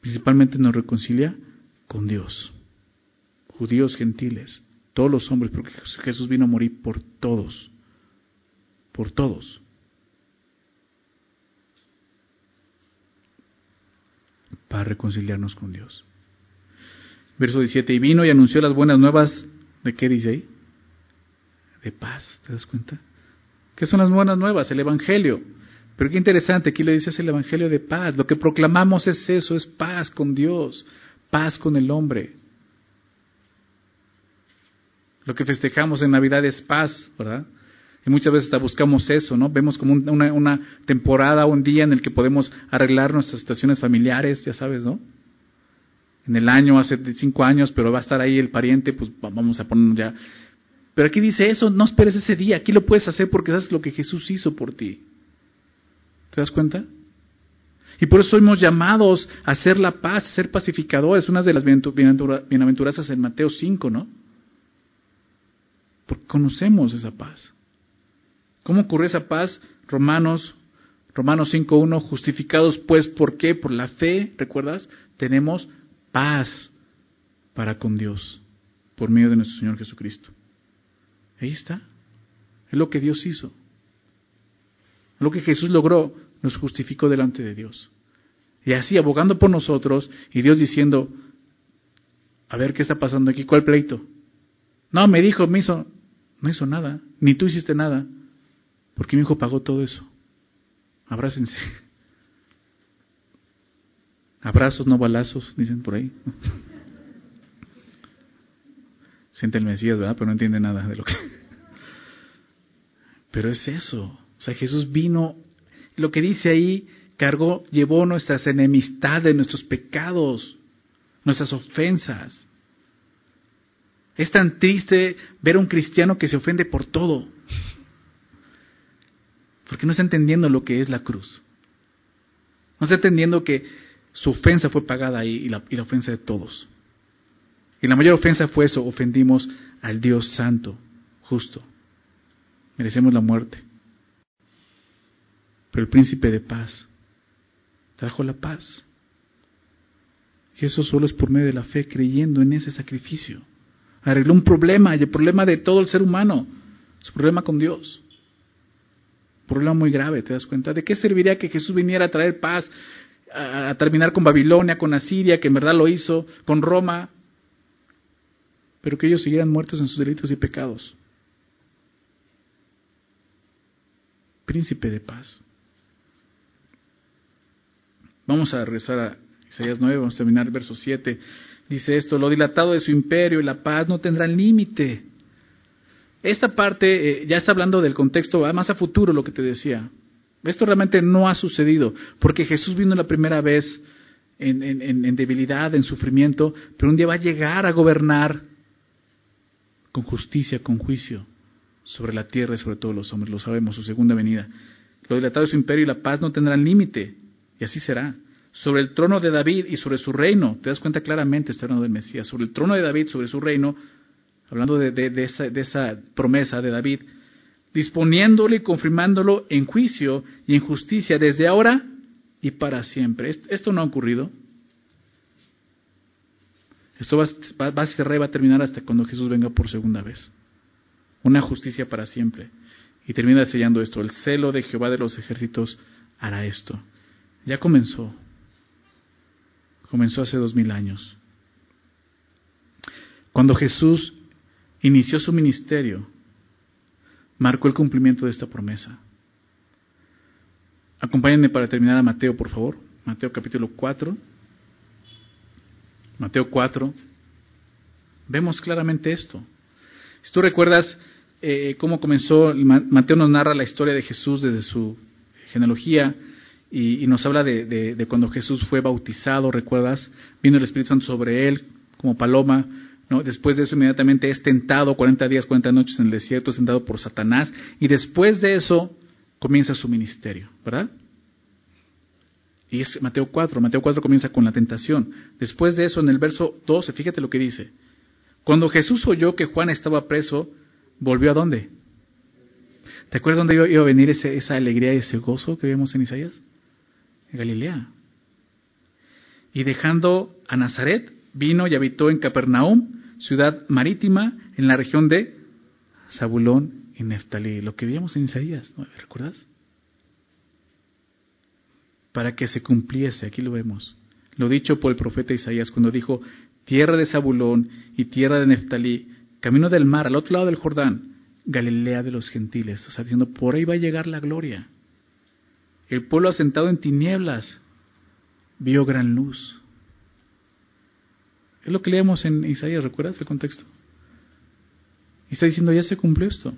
S1: Principalmente nos reconcilia con Dios. Judíos, gentiles, todos los hombres, porque Jesús vino a morir por todos. Por todos. Para reconciliarnos con Dios. Verso 17, y vino y anunció las buenas nuevas, ¿de qué dice ahí? De paz, ¿te das cuenta? ¿Qué son las buenas nuevas? El Evangelio. Pero qué interesante, aquí le dices el Evangelio de paz. Lo que proclamamos es eso, es paz con Dios, paz con el hombre. Lo que festejamos en Navidad es paz, ¿verdad? Y muchas veces hasta buscamos eso, ¿no? Vemos como una, una temporada un día en el que podemos arreglar nuestras situaciones familiares, ya sabes, ¿no? En el año, hace cinco años, pero va a estar ahí el pariente, pues vamos a ponernos ya pero aquí dice eso, no esperes ese día, aquí lo puedes hacer porque haces lo que Jesús hizo por ti. ¿Te das cuenta? Y por eso somos llamados a hacer la paz, a ser pacificadores, una de las bienaventuranzas en Mateo 5, ¿no? Porque conocemos esa paz. ¿Cómo ocurre esa paz? Romanos, Romanos 5.1, justificados pues, ¿por qué? Por la fe, ¿recuerdas? Tenemos paz para con Dios, por medio de nuestro Señor Jesucristo. Ahí está. Es lo que Dios hizo. Lo que Jesús logró nos justificó delante de Dios. Y así, abogando por nosotros, y Dios diciendo, a ver qué está pasando aquí, ¿cuál pleito? No, me dijo, me hizo, no hizo nada, ni tú hiciste nada, porque mi hijo pagó todo eso. Abrácense. <laughs> Abrazos, no balazos, dicen por ahí. Siente el Mesías, ¿verdad? Pero no entiende nada de lo que... Pero es eso. O sea, Jesús vino, lo que dice ahí, cargó, llevó nuestras enemistades, nuestros pecados, nuestras ofensas. Es tan triste ver a un cristiano que se ofende por todo. Porque no está entendiendo lo que es la cruz. No está entendiendo que su ofensa fue pagada ahí y la, y la ofensa de todos. Y la mayor ofensa fue eso, ofendimos al Dios santo, justo. Merecemos la muerte. Pero el príncipe de paz trajo la paz. Y eso solo es por medio de la fe, creyendo en ese sacrificio. Arregló un problema, y el problema de todo el ser humano, su problema con Dios. Problema muy grave, ¿te das cuenta? ¿De qué serviría que Jesús viniera a traer paz, a terminar con Babilonia, con Asiria, que en verdad lo hizo, con Roma, pero que ellos siguieran muertos en sus delitos y pecados. Príncipe de paz. Vamos a rezar a Isaías 9, vamos a terminar verso 7. Dice esto, lo dilatado de su imperio y la paz no tendrán límite. Esta parte eh, ya está hablando del contexto más a futuro, lo que te decía. Esto realmente no ha sucedido, porque Jesús vino la primera vez en, en, debilidad, en sufrimiento, pero un día va a llegar a gobernar con justicia, con juicio sobre la tierra y sobre todos los hombres. Lo sabemos, su segunda venida. Lo dilatado de su imperio y la paz no tendrán límite, y así será. Sobre el trono de David y sobre su reino, te das cuenta claramente, está hablando del Mesías, sobre el trono de David, sobre su reino, hablando de, esa, de esa promesa de David, disponiéndolo y confirmándolo en juicio y en justicia desde ahora y para siempre. Esto no ha ocurrido. Esto va, a cerrar y va a terminar hasta cuando Jesús venga por segunda vez. Una justicia para siempre. Y termina sellando esto. El celo de Jehová de los ejércitos hará esto. Ya comenzó. Comenzó hace dos mil años. Cuando Jesús inició su ministerio, marcó el cumplimiento de esta promesa. Acompáñenme para terminar a Mateo, por favor. Mateo capítulo 4. Mateo 4, vemos claramente esto. Si tú recuerdas eh, cómo comenzó, Mateo nos narra la historia de Jesús desde su genealogía y, nos habla de, cuando Jesús fue bautizado, ¿recuerdas? Vino el Espíritu Santo sobre él como paloma. ¿no? Después de eso inmediatamente es tentado 40 días, 40 noches en el desierto, tentado por Satanás. Y después de eso comienza su ministerio, ¿verdad? Y es Mateo 4. Mateo 4 comienza con la tentación. Después de eso, en el verso 12, fíjate lo que dice. Cuando Jesús oyó que Juan estaba preso, ¿volvió a dónde? ¿Te acuerdas dónde iba a venir esa alegría y ese gozo que vemos en Isaías? En Galilea. Y dejando a Nazaret, vino y habitó en Capernaum, ciudad marítima, en la región de Zabulón y Neftalí. Lo que vimos en Isaías, ¿no? ¿recuerdas? Para que se cumpliese, aquí lo vemos, lo dicho por el profeta Isaías cuando dijo, tierra de Zabulón y tierra de Neftalí, camino del mar, al otro lado del Jordán, Galilea de los gentiles. O sea, diciendo, por ahí va a llegar la gloria. El pueblo asentado en tinieblas vio gran luz. Es lo que leemos en Isaías, ¿recuerdas el contexto? Y está diciendo, ya se cumplió esto.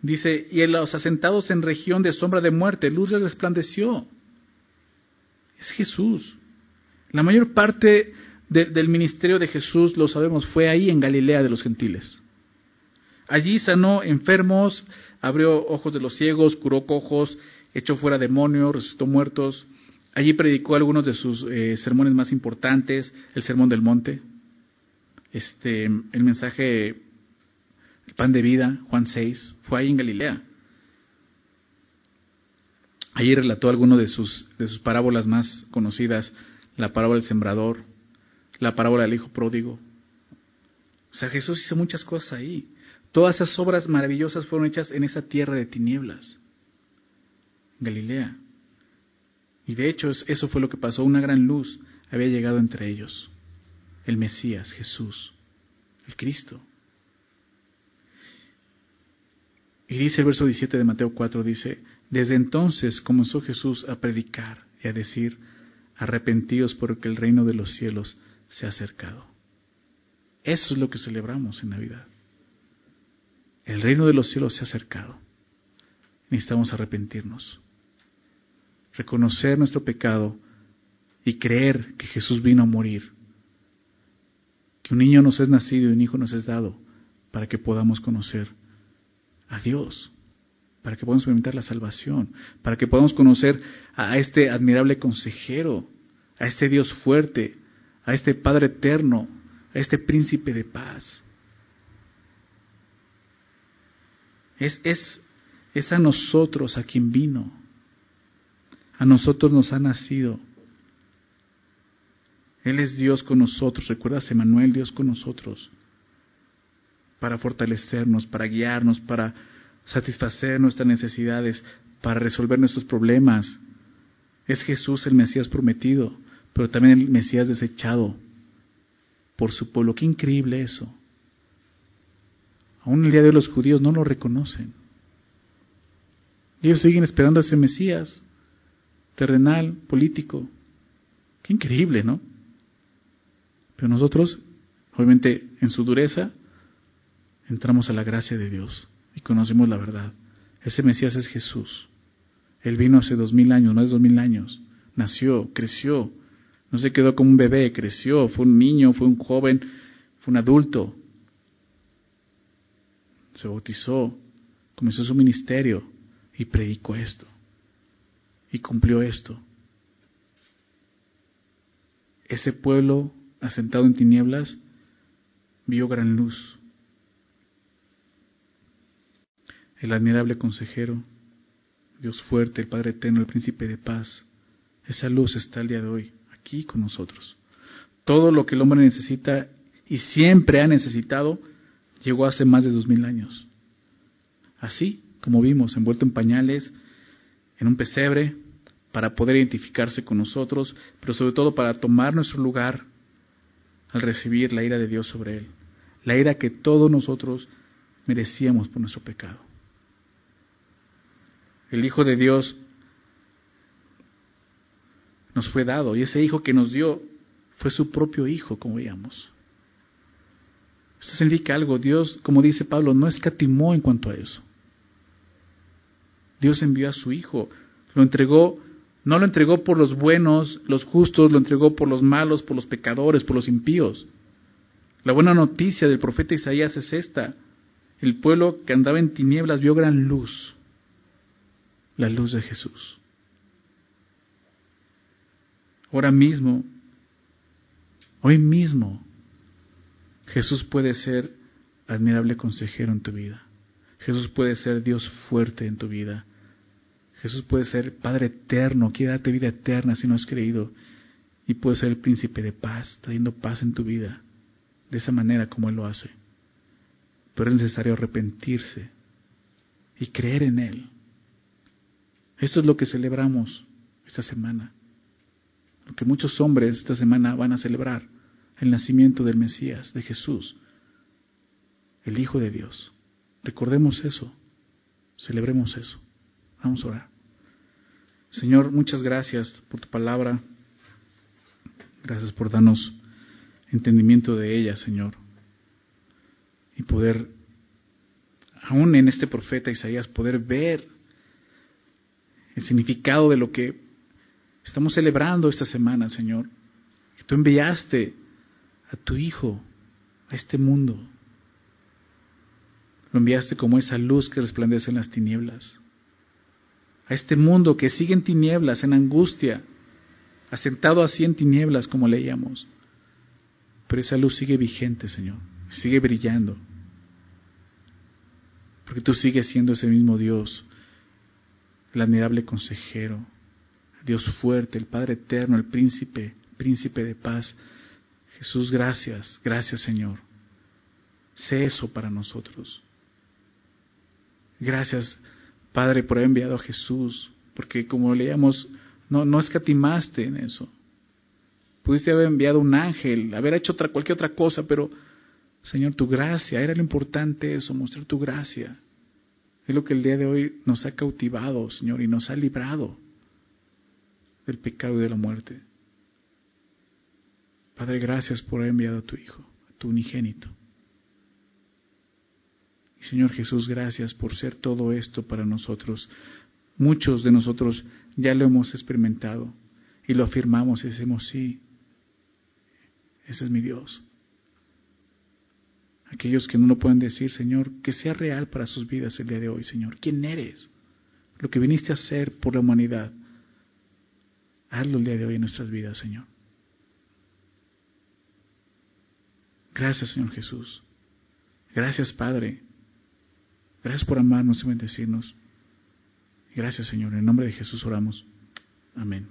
S1: Dice, y en los asentados en región de sombra de muerte, luz les resplandeció. Es Jesús. La mayor parte del ministerio de Jesús, lo sabemos, fue ahí en Galilea de los gentiles. Allí sanó enfermos, abrió ojos de los ciegos, curó cojos, echó fuera demonios, resucitó muertos. Allí predicó algunos de sus eh, sermones más importantes, el Sermón del Monte, este, el mensaje, el pan de vida, Juan 6, fue ahí en Galilea. Allí relató algunas de sus, de sus parábolas más conocidas, la parábola del sembrador, la parábola del hijo pródigo. O sea, Jesús hizo muchas cosas ahí. Todas esas obras maravillosas fueron hechas en esa tierra de tinieblas, Galilea. Y de hecho eso fue lo que pasó, una gran luz había llegado entre ellos, el Mesías, Jesús, el Cristo. Y dice el verso 17 de Mateo 4, dice, desde entonces comenzó Jesús a predicar y a decir, arrepentidos porque el reino de los cielos se ha acercado. Eso es lo que celebramos en Navidad. El reino de los cielos se ha acercado. Necesitamos arrepentirnos reconocer nuestro pecado y creer que Jesús vino a morir, que un niño nos es nacido y un hijo nos es dado para que podamos conocer a Dios, para que podamos experimentar la salvación, para que podamos conocer a este admirable consejero, a este Dios fuerte, a este Padre eterno, a este príncipe de paz. Es, es, es a nosotros a quien vino a nosotros nos ha nacido. Él es Dios con nosotros. ¿Recuerdas, Emanuel, Dios con nosotros? Para fortalecernos, para guiarnos, para satisfacer nuestras necesidades, para resolver nuestros problemas. Es Jesús el Mesías prometido, pero también el Mesías desechado por su pueblo. Qué increíble eso. Aún el día de los judíos no lo reconocen. Ellos siguen esperando a ese Mesías terrenal, político. Qué increíble, ¿no? Pero nosotros, obviamente, en su dureza, entramos a la gracia de Dios y conocemos la verdad. Ese Mesías es Jesús. Él vino hace dos mil años, más de dos mil años. Nació, creció. No se quedó como un bebé, creció. Fue un niño, fue un joven, fue un adulto. Se bautizó, comenzó su ministerio y predicó esto y cumplió esto. Ese pueblo asentado en tinieblas vio gran luz. El admirable consejero, Dios fuerte, el Padre eterno, el príncipe de paz. Esa luz está el día de hoy, aquí con nosotros. Todo lo que el hombre necesita y siempre ha necesitado llegó hace más de dos mil años. Así como vimos, envuelto en pañales, en un pesebre, para poder identificarse con nosotros, pero sobre todo para tomar nuestro lugar al recibir la ira de Dios sobre él, la ira que todos nosotros merecíamos por nuestro pecado. El Hijo de Dios nos fue dado y ese Hijo que nos dio fue su propio Hijo, como veíamos. Esto significa algo. Dios, como dice Pablo, no escatimó en cuanto a eso. Dios envió a su Hijo, lo entregó no lo entregó por los buenos, los justos, lo entregó por los malos, por los pecadores, por los impíos. La buena noticia del profeta Isaías es esta. El pueblo que andaba en tinieblas vio gran luz, la luz de Jesús. Ahora mismo, hoy mismo, Jesús puede ser admirable consejero en tu vida. Jesús puede ser Dios fuerte en tu vida. Jesús puede ser Padre eterno, quiere darte vida eterna si no has creído. y puedes ser el príncipe de paz, trayendo paz en tu vida, de esa manera como Él lo hace. Pero es necesario arrepentirse y creer en Él. Esto es lo que celebramos esta semana. Lo que muchos hombres esta semana van a celebrar, el nacimiento del Mesías, de Jesús, el Hijo de Dios. Recordemos eso, celebremos eso. Vamos a orar. Señor, muchas gracias por tu palabra. Gracias por darnos entendimiento de ella, Señor. Y poder, aún en este profeta Isaías, poder ver el significado de lo que estamos celebrando esta semana, Señor. Que tú enviaste a tu Hijo a este mundo. Lo enviaste como esa luz que resplandece en las tinieblas. A este mundo que sigue en tinieblas, en angustia, asentado así en tinieblas como leíamos. Pero esa luz sigue vigente, Señor, sigue brillando. Porque tú sigues siendo ese mismo Dios, el admirable consejero, Dios fuerte, el Padre eterno, el príncipe, príncipe de paz. Jesús, gracias, gracias Señor. Sé eso para nosotros. Gracias, Padre, por haber enviado a Jesús, porque como leíamos, no, no escatimaste en eso. Pudiste haber enviado un ángel, haber hecho cualquier otra cosa, pero Señor, tu gracia, era lo importante eso, mostrar tu gracia. Es lo que el día de hoy nos ha cautivado, Señor, y nos ha librado del pecado y de la muerte. Padre, gracias por haber enviado a tu Hijo, a tu unigénito. Y Señor Jesús, gracias por ser todo esto para nosotros. Muchos de nosotros ya lo hemos experimentado y lo afirmamos y decimos, sí, ese es mi Dios. Aquellos que no lo pueden decir, Señor, que sea real para sus vidas el día de hoy, Señor. ¿Quién eres? Lo que viniste a hacer por la humanidad. Hazlo el día de hoy en nuestras vidas, Señor. Gracias, Señor Jesús. Gracias, Padre. Gracias por amarnos y bendecirnos. Gracias, Señor. En nombre de Jesús oramos. Amén.